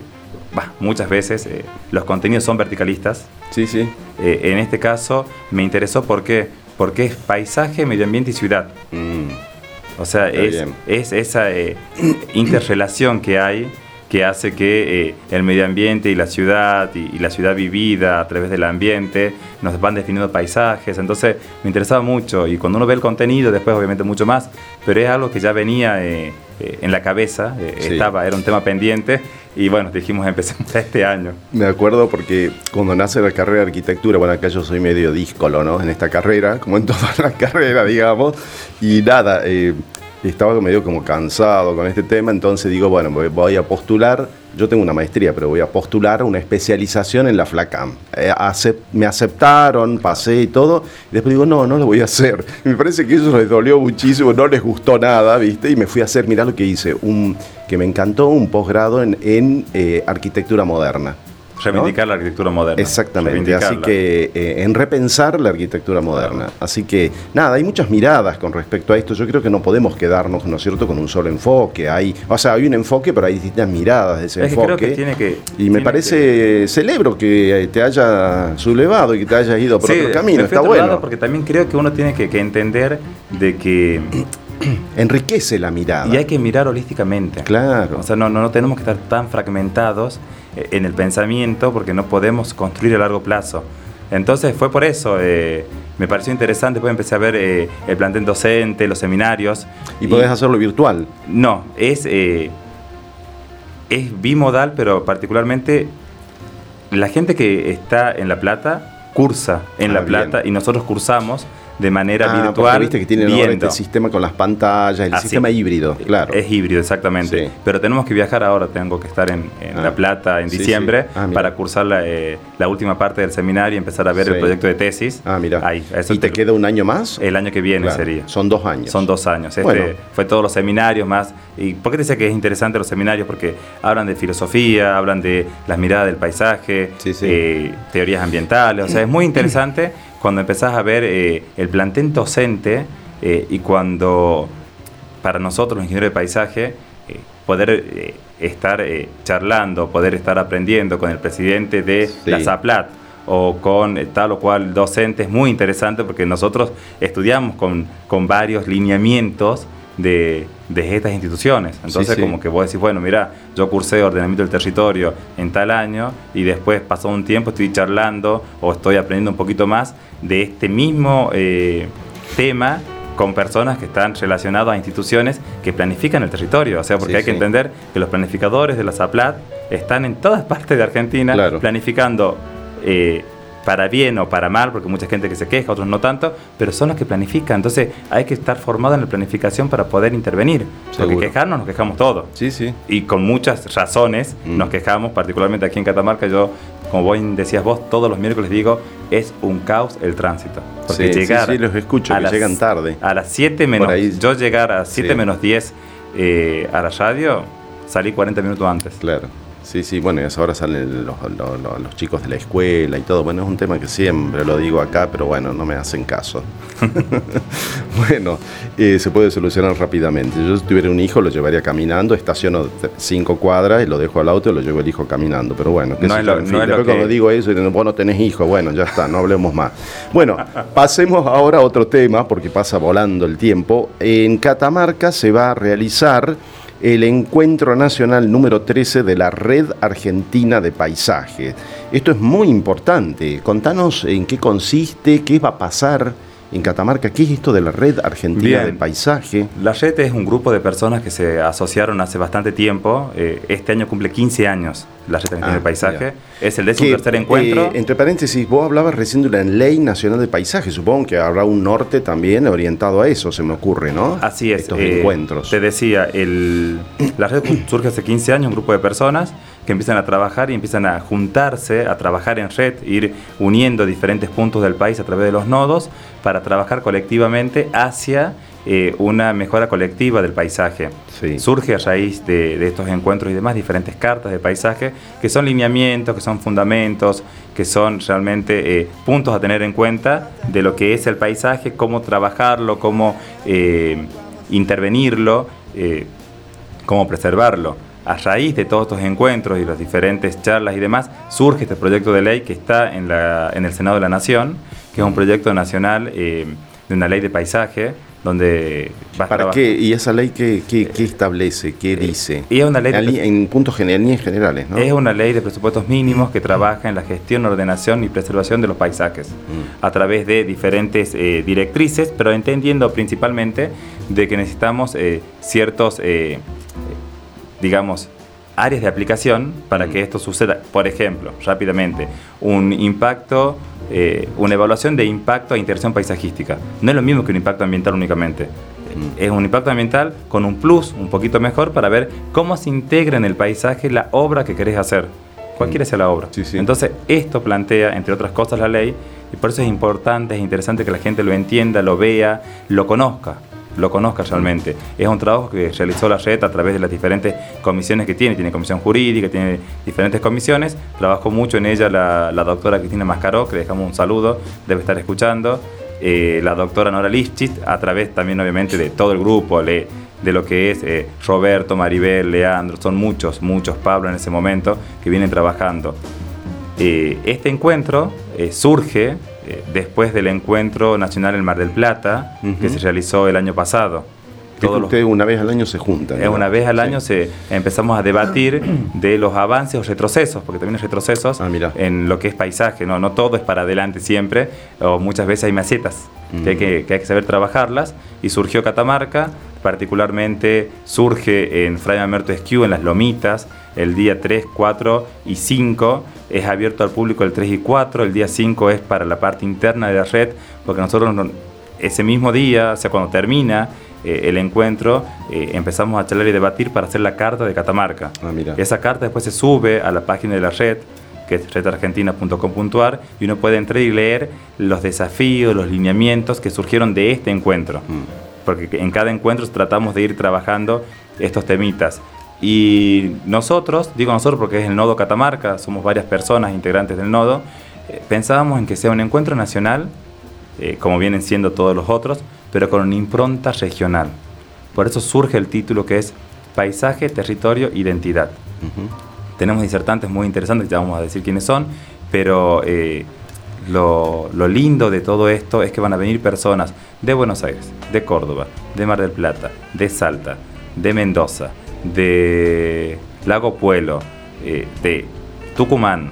bah, muchas veces, los contenidos son verticalistas. Sí, sí. En este caso me interesó porque, porque es paisaje, medio ambiente y ciudad. Mm. O sea, es, esa interrelación que hay que hace que eh, el medio ambiente y la ciudad y, y la ciudad vivida a través del ambiente nos van definiendo paisajes. Entonces me interesaba mucho y cuando uno ve el contenido, después obviamente mucho más, pero es algo que ya venía eh, eh, en la cabeza, eh, Sí. estaba, era un tema pendiente y bueno, dijimos empecemos este año. Me acuerdo porque cuando nace la carrera de arquitectura, bueno, acá yo soy medio díscolo, ¿no? En esta carrera, como en todas las carreras, digamos, y nada, eh, estaba medio como cansado con este tema, entonces digo, bueno, voy- a postular, yo tengo una maestría, pero voy a postular una especialización en la FLACAM. Eh, me aceptaron, pasé y todo, y después digo, no, no lo voy a hacer. Me parece que eso les dolió muchísimo, no les gustó nada, ¿viste? Y me fui a hacer, mirá lo que hice, un, que me encantó, un posgrado en, en, eh, arquitectura moderna. Reivindicar la arquitectura moderna. Exactamente, así que eh, en repensar la arquitectura moderna. Así que nada, hay muchas miradas con respecto a esto. Yo creo que no podemos quedarnos, ¿no es cierto?, con un solo enfoque. Hay, o sea, hay un enfoque, pero hay distintas miradas de ese Es que enfoque. creo que tiene que... y me parece, celebro que te haya sublevado y que te hayas ido por Sí, otro camino. Está bueno. lado porque también creo que uno tiene que, que entender de que Enriquece la mirada. y hay que mirar holísticamente. Claro. O sea, no, no, no tenemos que estar tan fragmentados en el pensamiento porque no podemos construir a largo plazo. Entonces fue por eso, eh, me pareció interesante, después empecé a ver eh, el plantel docente, los seminarios. y podés hacerlo virtual. No, es, eh, es bimodal, pero particularmente la gente que está en La Plata cursa en Ah, La bien. Plata y nosotros cursamos de manera Ah, virtual. viste que viendo. este sistema con las pantallas, el Así. sistema híbrido, claro. Es híbrido, exactamente. Sí. Pero tenemos que viajar ahora, tengo que estar en, en Ah. La Plata en Sí, diciembre sí. Ah, para cursar la, eh, la última parte del seminario y empezar a ver el proyecto de tesis. Ah, mira. Ahí, eso ¿Y te queda un año más? El año que viene Claro, sería. Son dos años. Son dos años. Este Bueno. fue todos los seminarios más. ¿Y por qué te decía que es interesante los seminarios? Porque hablan de filosofía, hablan de las miradas del paisaje, eh, teorías ambientales. O sea, es muy interesante cuando empezás a ver eh, el plantel docente eh, y cuando para nosotros los ingenieros de paisaje eh, poder estar charlando, poder estar aprendiendo con el presidente de Sí. la ZAPLAT o con tal o cual docente es muy interesante porque nosotros estudiamos con, con varios lineamientos de, de estas instituciones. Entonces sí. como que vos decís, bueno, mira, yo cursé ordenamiento del territorio en tal año y después pasó un tiempo, estoy charlando o estoy aprendiendo un poquito más de este mismo eh, tema con personas que están relacionadas a instituciones que planifican el territorio. O sea, porque Sí, hay que entender que los planificadores de la ZAPLAT están en todas partes de Argentina Claro. planificando eh, para bien o para mal, porque mucha gente que se queja, otros no tanto, pero son los que planifican. Entonces hay que estar formado en la planificación para poder intervenir. Seguro. Porque quejarnos nos quejamos todos. Sí, sí. Y con muchas razones Mm. nos quejamos, particularmente aquí en Catamarca. Yo, como vos decías vos, todos los miércoles digo, es un caos el tránsito. Porque Sí, llegar sí, sí, los escucho, a que las- llegan tarde. A las 7 menos, ahí. yo llegar a 7 Sí. menos 10 eh, a la radio, salí 40 minutos antes. Claro. Sí, sí, bueno, y a esa hora salen los, los- los- los chicos de la escuela y todo. Bueno, es un tema que siempre lo digo acá, pero bueno, no me hacen caso. bueno, eh, se puede solucionar rápidamente. Yo si tuviera un hijo, lo llevaría caminando, estaciono cinco cuadras y lo dejo al auto y lo llevo el hijo caminando. Pero bueno, qué No es lo- en fin, no es lo después que- cuando digo eso, vos no tenés hijo, bueno, ya está, no hablemos más. Bueno, pasemos ahora a otro tema, porque pasa volando el tiempo. En Catamarca se va a realizar el encuentro nacional número 13 de la Red Argentina de Paisaje. Esto es muy importante. Contanos en qué consiste, qué va a pasar en Catamarca, qué es esto de la Red Argentina Bien. de Paisaje. La RED es un grupo de personas que se asociaron hace bastante tiempo. Eh, este año cumple 15 años la Red Argentina Ah, de Paisaje. mira. Es el décimo tercer encuentro. eh, entre paréntesis, vos hablabas recién de una ley nacional de paisaje. Supongo que habrá un norte también orientado a eso, se me ocurre, ¿no? Así es. Estos eh, encuentros. Te decía, el, la red surge hace 15 años, un grupo de personas que empiezan a trabajar y empiezan a juntarse, a trabajar en red, ir uniendo diferentes puntos del país a través de los nodos para trabajar colectivamente hacia eh, una mejora colectiva del paisaje. Sí. Surge a raíz de, de estos encuentros y demás diferentes cartas de paisaje que son lineamientos, que son fundamentos, que son realmente eh, puntos a tener en cuenta de lo que es el paisaje, cómo trabajarlo, cómo eh, intervenirlo, cómo preservarlo. A raíz de todos estos encuentros y las diferentes charlas y demás, surge este proyecto de ley que está en, la- en el Senado de la Nación, que es un proyecto nacional eh, de una ley de paisaje, donde va ¿Para trabajar- qué? ¿Y esa ley qué, qué- qué establece? ¿Qué dice? y es una ley de En, puntos generales, generales, ¿no? Es una ley de presupuestos mínimos que trabaja en la gestión, ordenación y preservación de los paisajes Mm. a través de diferentes eh, directrices, pero entendiendo principalmente de que necesitamos eh, ciertos, eh, digamos, áreas de aplicación para Mm. que esto suceda. Por ejemplo, rápidamente, un impacto, eh, una evaluación de impacto a interacción paisajística. No es lo mismo que un impacto ambiental únicamente. Mm. Es un impacto ambiental con un plus un poquito mejor para ver cómo se integra en el paisaje la obra que querés hacer. Cualquiera sea la obra. Sí, sí. Entonces, esto plantea, entre otras cosas, la ley, y por eso es importante, es interesante que la gente lo entienda, lo vea, lo conozca, lo conozca realmente. Es un trabajo que realizó la red a través de las diferentes comisiones que tiene. Tiene comisión jurídica, tiene diferentes comisiones. Trabajó mucho en ella la, la doctora Cristina Mascaró, que le dejamos un saludo, debe estar escuchando. Eh, la doctora Nora Lischit, a través también, obviamente, de todo el grupo, le- de lo que es eh, Roberto, Maribel, Leandro, son muchos, muchos, Pablo en ese momento, que vienen trabajando. Eh, este encuentro eh, surge eh, después del encuentro nacional en Mar del Plata, que se realizó el año pasado. Que Todos los- ustedes una vez al año se juntan. ¿no? una vez al Sí. año se empezamos a debatir de los avances o retrocesos, porque también hay retrocesos Ah, en lo que es paisaje, ¿no? no todo es para adelante siempre, o muchas veces hay macetas que, hay Mm. que, que hay que saber trabajarlas, y surgió Catamarca, particularmente surge en Fray Mamerto Esquiu, en las Lomitas, el día 3, 4 y 5, es abierto al público el 3 y 4, el día 5 es para la parte interna de la red, porque nosotros no- ese mismo día, o sea, cuando termina eh, el encuentro, eh, empezamos a charlar y debatir para hacer la carta de Catamarca. Ah, mira. Esa carta después se sube a la página de la red, que es redargentina.com.ar, y uno puede entrar y leer los desafíos, los lineamientos que surgieron de este encuentro. Mm. Porque en cada encuentro tratamos de ir trabajando estos temitas. Y nosotros, digo nosotros porque es el nodo Catamarca, somos varias personas integrantes del nodo, eh, pensábamos en que sea un encuentro nacional, eh, como vienen siendo todos los otros, pero con una impronta regional. Por eso surge el título que es Paisaje, Territorio, Identidad. Tenemos disertantes muy interesantes, ya vamos a decir quiénes son, pero eh, lo, lo lindo de todo esto es que van a venir personas de Buenos Aires, de Córdoba, de Mar del Plata, de Salta, de Mendoza, de Lago Puelo, eh, de Tucumán,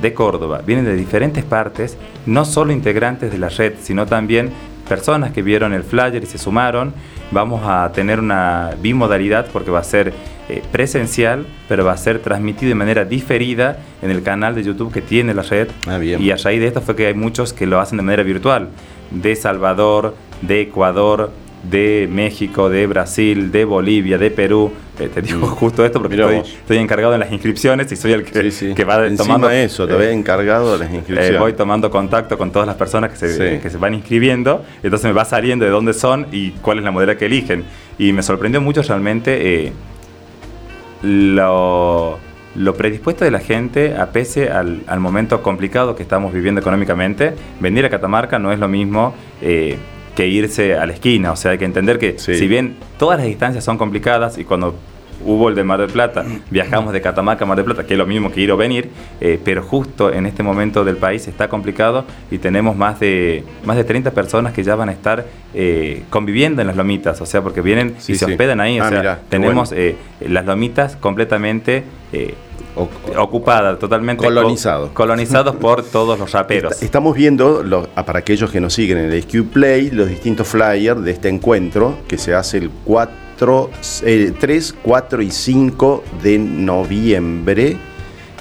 de Córdoba, vienen de diferentes partes, no solo integrantes de la red, sino también personas que vieron el flyer y se sumaron. Vamos a tener una bimodalidad porque va a ser eh, presencial, pero va a ser transmitido de manera diferida en el canal de YouTube que tiene la red. Ah, bien. Y a raíz de esto fue que hay muchos que lo hacen de manera virtual, de Salvador, de Ecuador, de México, de Brasil, de Bolivia, de Perú. Eh, te digo Mm. justo esto porque estoy, estoy encargado en las inscripciones y soy el que, Sí, sí. que va Encima tomando eso, te eh, encargado de las eh, inscripciones. voy tomando contacto con todas las personas que se, Sí. que se van inscribiendo, entonces me va saliendo de dónde son y cuál es la modalidad que eligen. Y me sorprendió mucho realmente eh, lo, lo predispuesto de la gente, a pese al, al momento complicado que estamos viviendo económicamente, venir a Catamarca no es lo mismo eh, que irse a la esquina. O sea, hay que entender que Sí. si bien todas las distancias son complicadas y cuando hubo el de Mar del Plata, viajamos de Catamarca a Mar del Plata, que es lo mismo que ir o venir, eh, pero justo en este momento del país está complicado y tenemos más de, más de 30 personas que ya van a estar eh, conviviendo en las lomitas, o sea, porque vienen Sí, y se sí. hospedan ahí, o Ah, sea, mirá, tenemos eh, las lomitas completamente O- ocupadas, totalmente Colonizado. co- colonizados por todos los raperos. Est- Estamos viendo, ah, para aquellos que nos siguen en el SQ Play, los distintos flyers de este encuentro que se hace el 4, eh, 3, 4 y 5 de noviembre,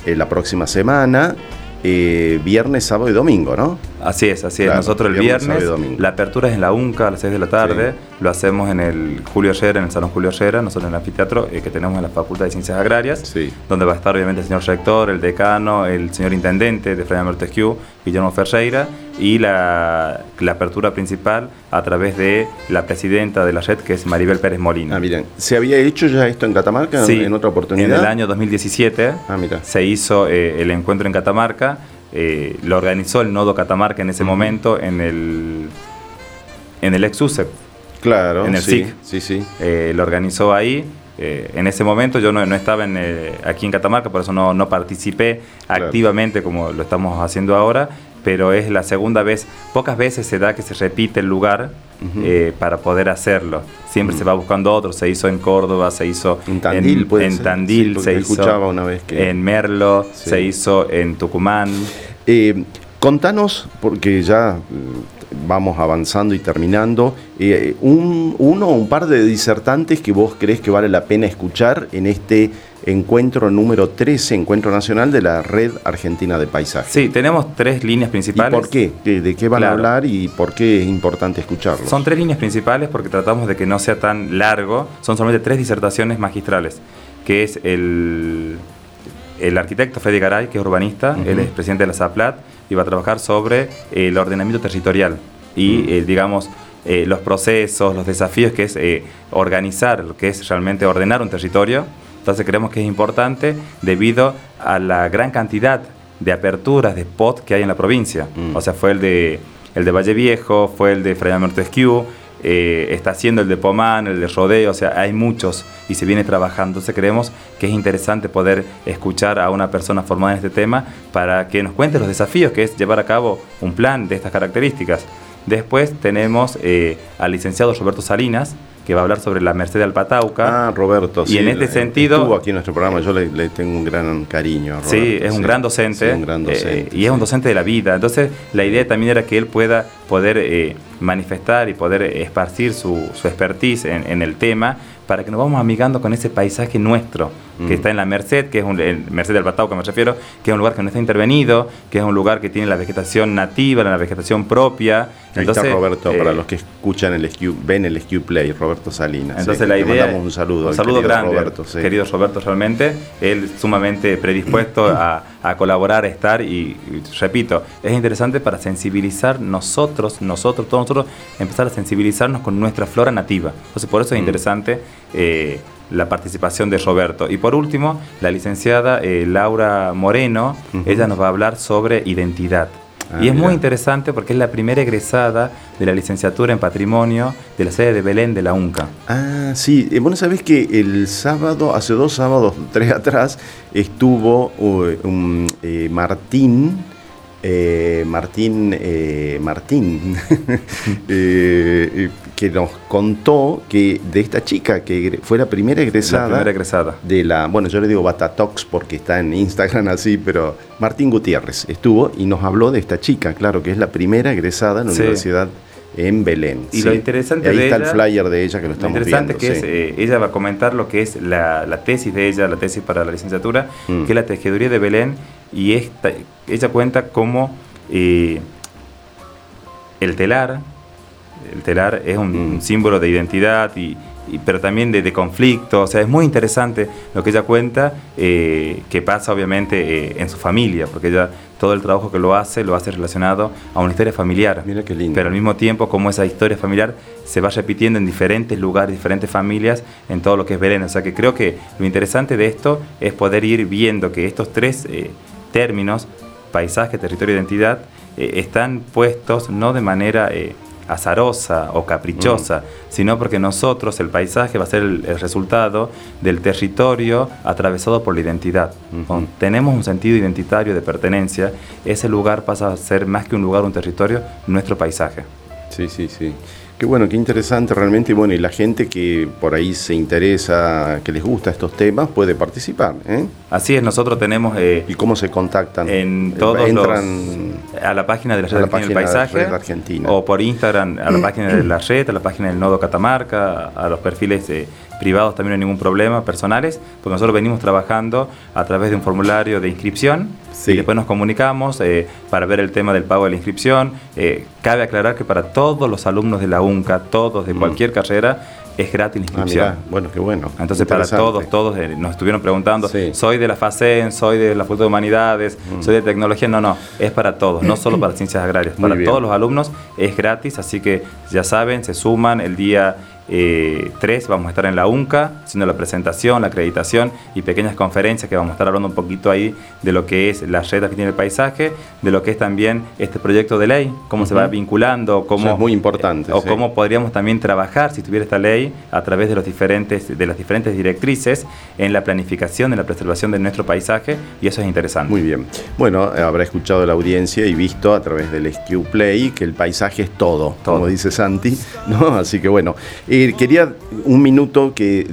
eh, la próxima semana, eh, viernes, sábado y domingo, ¿no? Así es, así Claro, es. Nosotros el viernes, la apertura es en la UNCA a las 6 de la tarde, Sí. lo hacemos en el Julio Herrera, en el Salón Julio Herrera, nosotros en el anfiteatro eh, que tenemos en la Facultad de Ciencias Agrarias, Sí. donde va a estar obviamente el señor rector, el decano, el señor intendente de Fray Montesquieu, Guillermo Ferreira, y la, la apertura principal a través de la presidenta de la red, que es Maribel Pérez Molina. Ah, miren, ¿se había hecho ya esto en Catamarca Sí, en otra oportunidad? En el año 2017 Ah, mira. se hizo eh, el encuentro en Catamarca, eh, lo organizó el Nodo Catamarca en ese momento en el, en el ex USEP. Claro, en el sí, SIC. sí, sí. Eh, lo organizó ahí. Eh, en ese momento yo no, no estaba en, eh, aquí en Catamarca, por eso no, no participé Claro. activamente como lo estamos haciendo ahora, pero es la segunda vez, pocas veces se da que se repite el lugar Eh, para poder hacerlo. Siempre Mm. se va buscando otro, se hizo en Córdoba, se hizo En Tandil, puede en ser. Tandil, Sí, se hizo escuchaba una vez que- en Merlo, Sí. se hizo en Tucumán. Eh, contanos, porque ya mm, vamos avanzando y terminando, eh, un, uno o un par de disertantes que vos crees que vale la pena escuchar en este encuentro número 13, Encuentro Nacional de la Red Argentina de Paisaje. Sí, tenemos tres líneas ¿Y principales. por qué? ¿De, de qué van a hablar y por qué es importante escucharlos? Son tres líneas principales porque tratamos de que no sea tan largo. Son solamente tres disertaciones magistrales, que es el, el arquitecto Freddy Garay, que es urbanista, él es presidente de la SAPLAT, y va a trabajar sobre el ordenamiento territorial y, Mm. eh, digamos, eh, los procesos, los desafíos que es eh, organizar, lo que es realmente ordenar un territorio. Entonces creemos que es importante debido a la gran cantidad de aperturas de spot que hay en la provincia. Mm. O sea, fue el de, el de Valle Viejo, fue el de Fray Montesquieu, eh, está haciendo el de Pomán, el de Rodeo, o sea, hay muchos y se viene trabajando. Entonces creemos que es interesante poder escuchar a una persona formada en este tema para que nos cuente los desafíos que es llevar a cabo un plan de estas características. Después tenemos eh, al licenciado Roberto Salinas, que va a hablar sobre la Merced Alpatauca. Ah, Roberto. Y en este eh, sentido- Estuvo aquí en nuestro programa, yo le, le tengo un gran cariño. a Sí, Roberto, es un sí. gran docente. Sí, un gran eh, docente. y es un sí. docente de la vida. Entonces, la idea también era que él pueda poder eh, manifestar y poder esparcir su, su expertise en, en el tema para que nos vamos amigando con ese paisaje nuestro, Mm. que está en la Merced, que es un, el Merced del que me refiero, que es un lugar que no está intervenido, que es un lugar que tiene la vegetación nativa, la vegetación propia. Ahí está Roberto, para los que escuchan el SQ, ven el SQ Play, Roberto Salinas. Entonces Sí, la le mandamos un saludo. un al saludo grande, Roberto, sí. querido Roberto realmente, él sumamente predispuesto a, a colaborar, a estar y, y repito, es interesante para sensibilizar nosotros, nosotros, todos nosotros, empezar a sensibilizarnos con nuestra flora nativa. Entonces por eso es Mm. interesante eh, la participación de Roberto. Y por último, la licenciada eh, Laura Moreno, ella nos va a hablar sobre identidad. Ah, y es mira. muy interesante porque es la primera egresada de la licenciatura en patrimonio de la sede de Belén de la UNCA. Ah, sí. Eh, Bueno, sabés que el sábado, hace dos sábados, tres atrás, estuvo uh, eh, Martín. eh, Martín, eh, Martín, que nos contó que de esta chica que fue la primera egresada, La primera egresada. de la, bueno, yo le digo Batatox porque está en Instagram así, pero Martín Gutiérrez estuvo y nos habló de esta chica, claro, que es la primera egresada en la Sí. universidad en Belén. Y lo interesante ahí de está ella- el flyer de ella que lo Lo estamos interesante viendo. que sí. es, eh, ella va a comentar lo que es la, la tesis de ella, la tesis para la licenciatura, Mm. que es la tejeduría de Belén, y esta, ella cuenta cómo eh, el telar, el telar es un, Mm. un símbolo de identidad, y, y- pero también de, de conflicto, o sea, es muy interesante lo que ella cuenta, eh, que pasa obviamente eh, en su familia, porque ella todo el trabajo que lo hace, lo hace relacionado a una historia familiar. Mira qué lindo. Pero al mismo tiempo, como esa historia familiar se va repitiendo en diferentes lugares, diferentes familias, en todo lo que es Belén. O sea que creo que lo interesante de esto es poder ir viendo que estos tres eh, términos, paisaje, territorio, identidad, eh, están puestos no de manera azarosa o caprichosa, sino porque nosotros, el paisaje va a ser el, el resultado del territorio atravesado por la identidad. Cuando tenemos un sentido identitario de pertenencia, ese lugar pasa a ser más que un lugar, un territorio, nuestro paisaje. Sí, sí, sí. Qué bueno, qué interesante realmente. Y bueno, y la gente que por ahí se interesa, que les gusta estos temas, puede participar. ¿eh? Así es, nosotros tenemos eh, ¿Y cómo se contactan? en Eh, todos Entran los, a la página de la Red la Argentina del de la Paisaje Red Argentina. o por Instagram a la página de la red, a la página del Nodo Catamarca, a los perfiles eh, privados también no hay ningún problema, personales, porque nosotros venimos trabajando a través de un formulario de inscripción Sí. y después nos comunicamos eh, para ver el tema del pago de la inscripción. Eh, cabe aclarar que para todos los alumnos de la UNCA, todos de Mm. cualquier carrera, es gratis la Ah, inscripción. mirá, bueno, qué bueno. Entonces, para todos, todos eh, nos estuvieron preguntando, Sí. soy de la FACEN, soy de la Facultad de Humanidades, Mm. soy de tecnología. No, no, es para todos, no solo para ciencias agrarias. Muy para bien. todos los alumnos es gratis, así que ya saben, se suman el día eh, 3, vamos a estar en la UNCA, haciendo la presentación, la acreditación y pequeñas conferencias que vamos a estar hablando un poquito ahí de lo que es la red que tiene el paisaje, de lo que es también este proyecto de ley, cómo se va vinculando, cómo, es muy importante, o sí. cómo podríamos también trabajar si tuviera esta ley a través de los diferentes de las diferentes directrices en la planificación en la preservación de nuestro paisaje y eso es interesante Muy bien. Bueno, habrá escuchado la audiencia y visto a través del SQ Play que el paisaje es todo, Todo. como dice Santi. ¿no? Así que bueno, eh, quería un minuto que,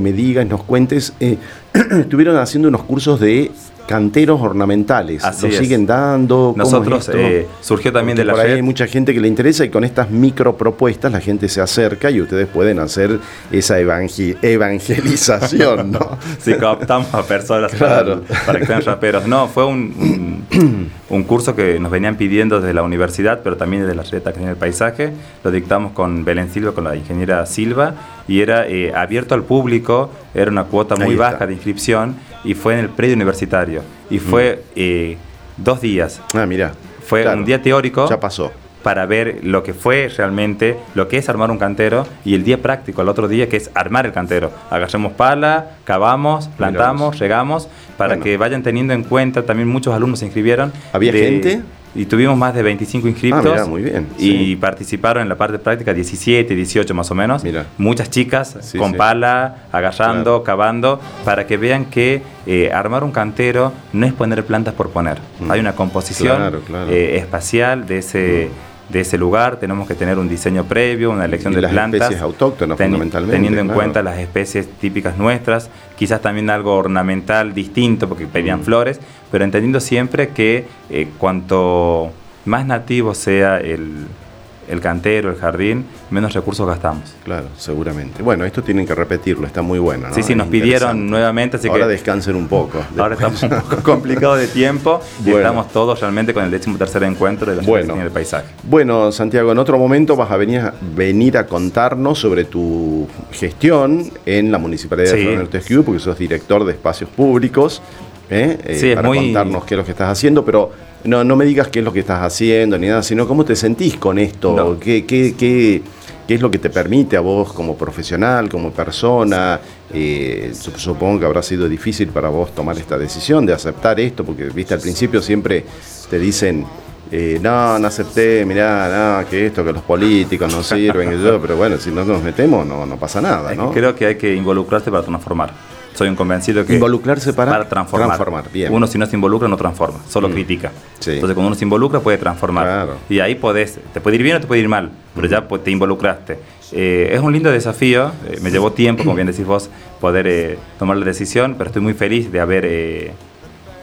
me digas, nos cuentes. eh, estuvieron haciendo unos cursos de canteros ornamentales. Así ¿Lo es. siguen dando? ¿Cómo nosotros es eh, surgió también Porque de la por ahí red hay mucha gente que le interesa y con estas micro propuestas la gente se acerca y ustedes pueden hacer esa evangel- evangelización, ¿no? Sí, cooptamos a personas Claro. para, para que sean raperos. No, fue un, un, un curso que nos venían pidiendo desde la universidad, pero también desde la red que tiene el paisaje. Lo dictamos con Belén Silva, con la ingeniera Silva, y era eh, abierto al público, era una cuota muy baja de inscripción, y fue en el predio universitario. Y fue eh, dos días. Ah, mira. Fue Claro. un día teórico Ya pasó. para ver lo que fue realmente, lo que es armar un cantero y el día práctico, el otro día que es armar el cantero. Agarremos pala, cavamos, plantamos, regamos, para Bueno. que vayan teniendo en cuenta, también muchos alumnos se inscribieron. ¿Había gente? Y tuvimos más de 25 inscriptos. Ah, mirá, muy bien, Y participaron en la parte práctica 17, 18 más o menos. Mirá. Muchas chicas Sí, con sí. pala, agarrando, cavando, para que vean que eh, armar un cantero no es poner plantas por poner. Mm. Hay una composición Claro, claro. eh, espacial de ese, de ese lugar. Tenemos que tener un diseño previo, una elección Y de las plantas. especies autóctonas, fundamentalmente, Teniendo en cuenta las especies típicas nuestras, quizás también algo ornamental distinto, porque pedían Mm. flores, pero entendiendo siempre que eh, cuanto más nativo sea el, el cantero, el jardín, menos recursos gastamos. Claro, seguramente. Bueno, esto tienen que repetirlo, está muy bueno. ¿no? Sí, sí, nos pidieron nuevamente, así Ahora que descansen un poco. ahora estamos un poco complicados de tiempo y Bueno. estamos todos realmente con el décimo tercer encuentro de la Bueno. Del Paisaje. Bueno, Santiago, en otro momento vas a venir a, venir a contarnos sobre tu gestión en la Municipalidad Sí. de Fernando porque sos director de espacios públicos, ¿eh? Eh, Sí, para muy- contarnos qué es lo que estás haciendo, pero no, no me digas qué es lo que estás haciendo ni nada, sino cómo te sentís con esto, No. ¿Qué, qué, qué- qué es lo que te permite a vos como profesional, como persona. Eh, sup- supongo que habrá sido difícil para vos tomar esta decisión de aceptar esto, porque viste al principio siempre te dicen eh, no, no acepté, mirá, no, que esto, que los políticos no sirven, que yo, pero bueno, si no nos metemos no, no pasa nada. Creo que hay que involucrarse para transformar. Soy un convencido que... Involucrarse para transformar. transformar, bien. Uno si no se involucra no transforma, solo Mm. critica. Sí. Entonces cuando uno se involucra puede transformar. Claro. Y ahí podés, te puede ir bien o te puede ir mal, pero ya pues, te involucraste. Eh, es un lindo desafío, eh, me llevó tiempo, como bien decís vos, poder eh, tomar la decisión, pero estoy muy feliz de haber, eh,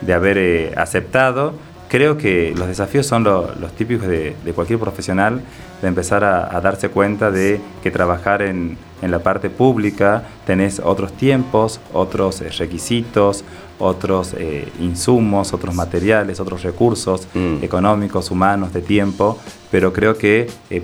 de haber eh, aceptado. Creo que los desafíos son lo- los típicos de, de cualquier profesional, de empezar a, a darse cuenta de que trabajar en, en la parte pública tenés otros tiempos, otros eh, requisitos, otros eh, insumos, otros materiales, otros recursos Mm. económicos, humanos, de tiempo, pero creo que eh,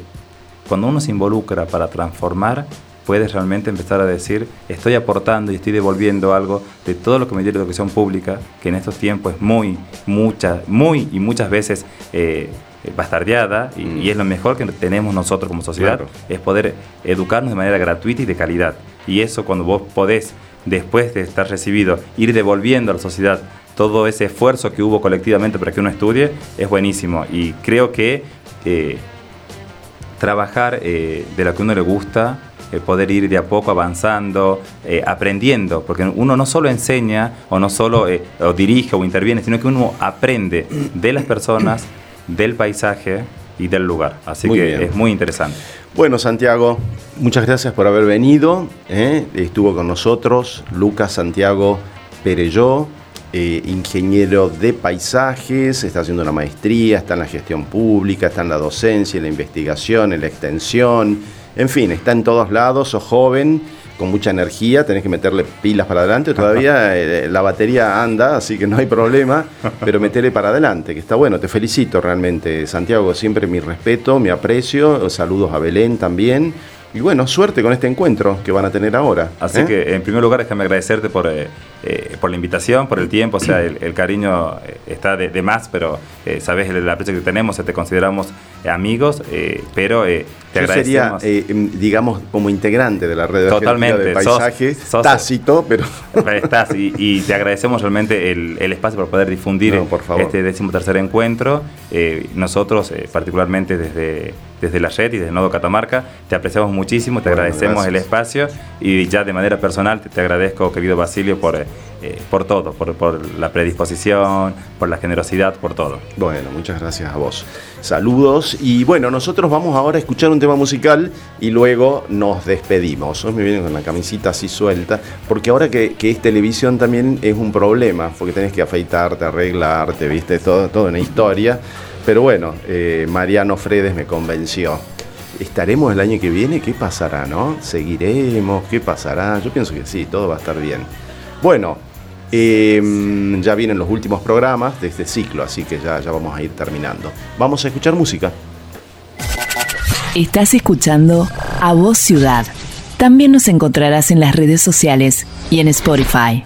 cuando uno se involucra para transformar, puedes realmente empezar a decir, estoy aportando y estoy devolviendo algo de todo lo que me dio la educación pública, que en estos tiempos es muy, mucha, muy y muchas veces eh, bastardeada, y, Mm. y es lo mejor que tenemos nosotros como sociedad, Claro. es poder educarnos de manera gratuita y de calidad. Y eso cuando vos podés, después de estar recibido, ir devolviendo a la sociedad todo ese esfuerzo que hubo colectivamente para que uno estudie, es buenísimo. Y creo que eh, trabajar eh, de lo que a uno le gusta, eh, poder ir de a poco avanzando, eh, aprendiendo, porque uno no solo enseña o no solo eh, o dirige o interviene, sino que uno aprende de las personas, del paisaje y del lugar. Así Muy que bien. es muy interesante. Bueno, Santiago, muchas gracias por haber venido. ¿eh? Estuvo con nosotros Lucas Santiago Pereyó, eh, ingeniero de paisajes, está haciendo una maestría, está en la gestión pública, está en la docencia, en la investigación, en la extensión, en fin, está en todos lados, sos joven, con mucha energía, tenés que meterle pilas para adelante, todavía eh, la batería anda, así que no hay problema, pero metele para adelante, que está bueno, te felicito realmente, Santiago, siempre mi respeto, mi aprecio, saludos a Belén también, y bueno, suerte con este encuentro que van a tener ahora. Así ¿eh? que, en primer lugar, déjame agradecerte por, eh, eh, por la invitación, por el tiempo. O sea, el, el cariño está de, de más, pero sabes el, aprecio que tenemos, te consideramos amigos, pero te Yo sería, agradecemos. eh, em, digamos, como integrante de la red Totalmente, de sos- paisaje, sos- tácito, pero Estás y, y te agradecemos realmente el, el espacio para poder difundir No, por favor. este decimotercer encuentro. Nosotros, particularmente desde, desde la red y desde Nodo Catamarca, te apreciamos muchísimo, te Bueno, agradecemos gracias. el espacio y ya de manera personal te, te agradezco, querido Basilio, por, eh, por todo, por, por la predisposición, por la generosidad, por todo. Bueno, muchas gracias a vos. Saludos y bueno, nosotros vamos ahora a escuchar un tema musical y luego nos despedimos. Hoy me vienen con la camisita así suelta, porque ahora que, que es televisión también es un problema, porque tenés que afeitarte, arreglarte, viste, todo, todo una historia. Pero bueno, eh, Mariano Fredes me convenció. ¿Estaremos el año que viene? ¿Qué pasará, no? ¿Seguiremos? ¿Qué pasará? Yo pienso que sí, todo va a estar bien. Bueno, eh, ya vienen los últimos programas de este ciclo, así que ya, ya vamos a ir terminando. Vamos a escuchar música. Estás escuchando A Voz Ciudad. También nos encontrarás en las redes sociales y en Spotify.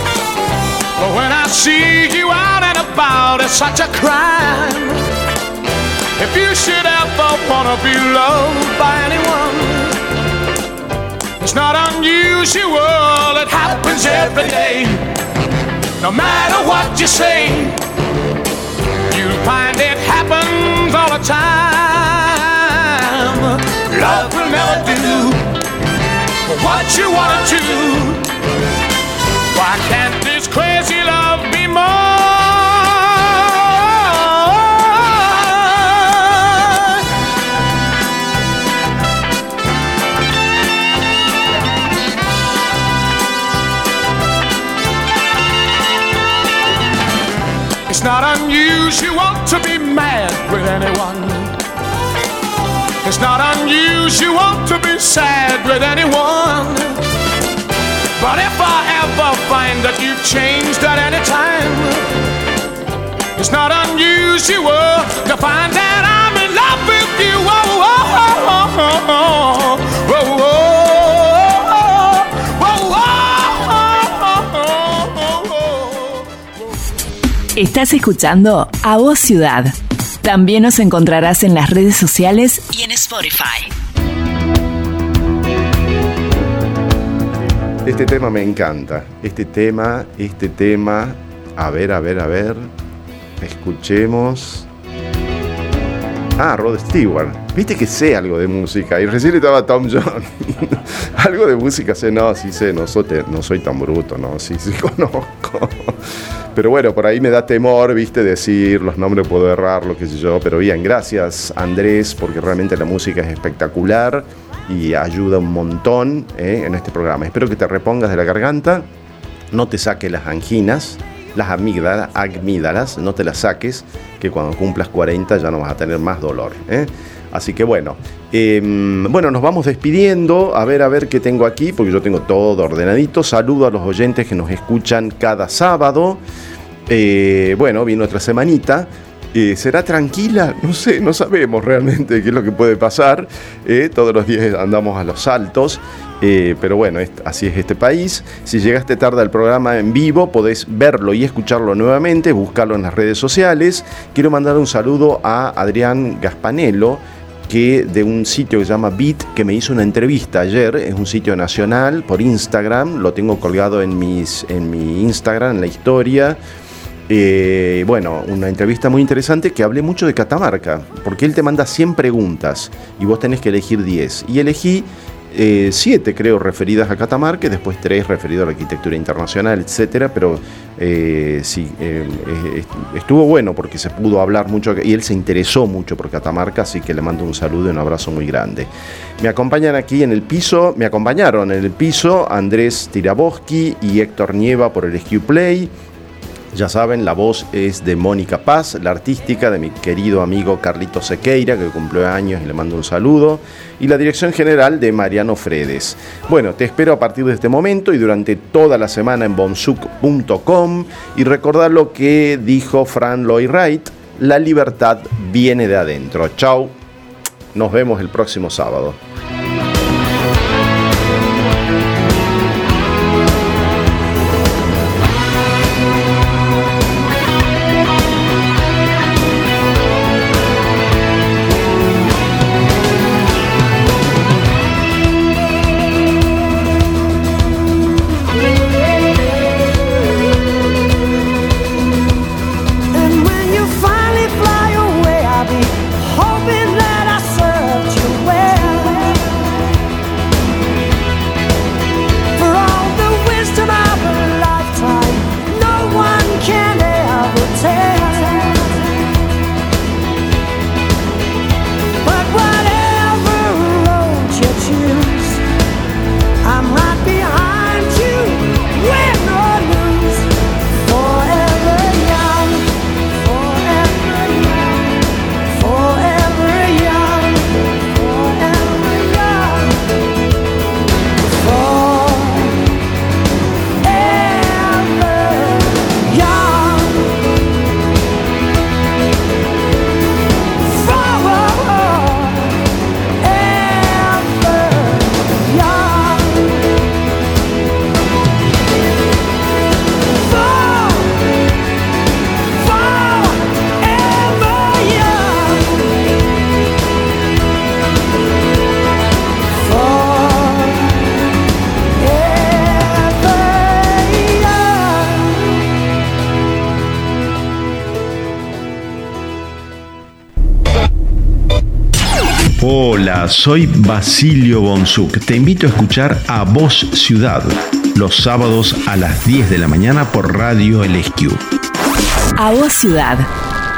But when I see you out and about, it's such a crime. If you should ever wanna be loved by anyone, It's not unusual, it happens every day. No matter what you say, you'll find it happens all the time. Love will never do what you want to do. Why can't crazy love be more? It's not unusual to be mad with anyone. It's not unusual to be sad with anyone. But if I ever find that you've changed at any time, it's. Estás escuchando A Voz Ciudad. También nos encontrarás en las redes sociales y en Spotify. Este tema me encanta. Este tema, este tema. A ver, a ver, a ver. Escuchemos. Ah, Rod Stewart. Viste que sé algo de música. Y recién estaba Tom John. algo de música sé, no, sí sé, no soy, no soy tan bruto, no, sí, sí conozco. Pero bueno, por ahí me da temor, viste, decir los nombres, puedo errar, lo que sé yo. Pero bien, gracias Andrés, porque realmente la música es espectacular y ayuda un montón eh, en este programa. Espero que te repongas de la garganta, no te saques las anginas, las amígdalas, no te las saques, que cuando cumplas 40 ya no vas a tener más dolor. ¿eh? Así que bueno, eh, bueno, nos vamos despidiendo. A ver, a ver qué tengo aquí, porque yo tengo todo ordenadito. Saludo a los oyentes que nos escuchan cada sábado. Eh, bueno, viene otra semanita. Eh, ¿Será tranquila? No sé, no sabemos realmente qué es lo que puede pasar. Eh, todos los días andamos a los saltos. Eh, pero bueno, así es este país. Si llegaste tarde al programa en vivo, podés verlo y escucharlo nuevamente, buscarlo en las redes sociales. Quiero mandar un saludo a Adrián Gaspanello, que de un sitio que se llama Beat, que me hizo una entrevista ayer, es un sitio nacional por Instagram, lo tengo colgado en, mis, en mi Instagram, en la historia. Eh, bueno, una entrevista muy interesante que hablé mucho de Catamarca, porque él te manda 100 preguntas y vos tenés que elegir 10. Y elegí 7, creo, referidas a Catamarca, después 3 referidos a la arquitectura internacional, etcétera, pero eh, sí, eh, eh, estuvo bueno porque se pudo hablar mucho y él se interesó mucho por Catamarca, así que le mando un saludo y un abrazo muy grande. Me acompañan aquí en el piso, me acompañaron en el piso Andrés Tiraboski y Héctor Nieva por el SQ Play. Ya saben, la voz es de Mónica Paz, la artística de mi querido amigo Carlito Sequeira, que cumplió años y le mando un saludo, y la dirección general de Mariano Fredes. Bueno, te espero a partir de este momento y durante toda la semana en bonsuc.com y recordar lo que dijo Fran Lloyd Wright, la libertad viene de adentro. Chau, nos vemos el próximo sábado. Soy Basilio Bonsuc. Te invito a escuchar A Voz Ciudad los sábados a las 10 de la mañana por Radio LSQ. A vos ciudad.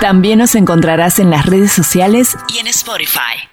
También nos encontrarás en las redes sociales y en Spotify.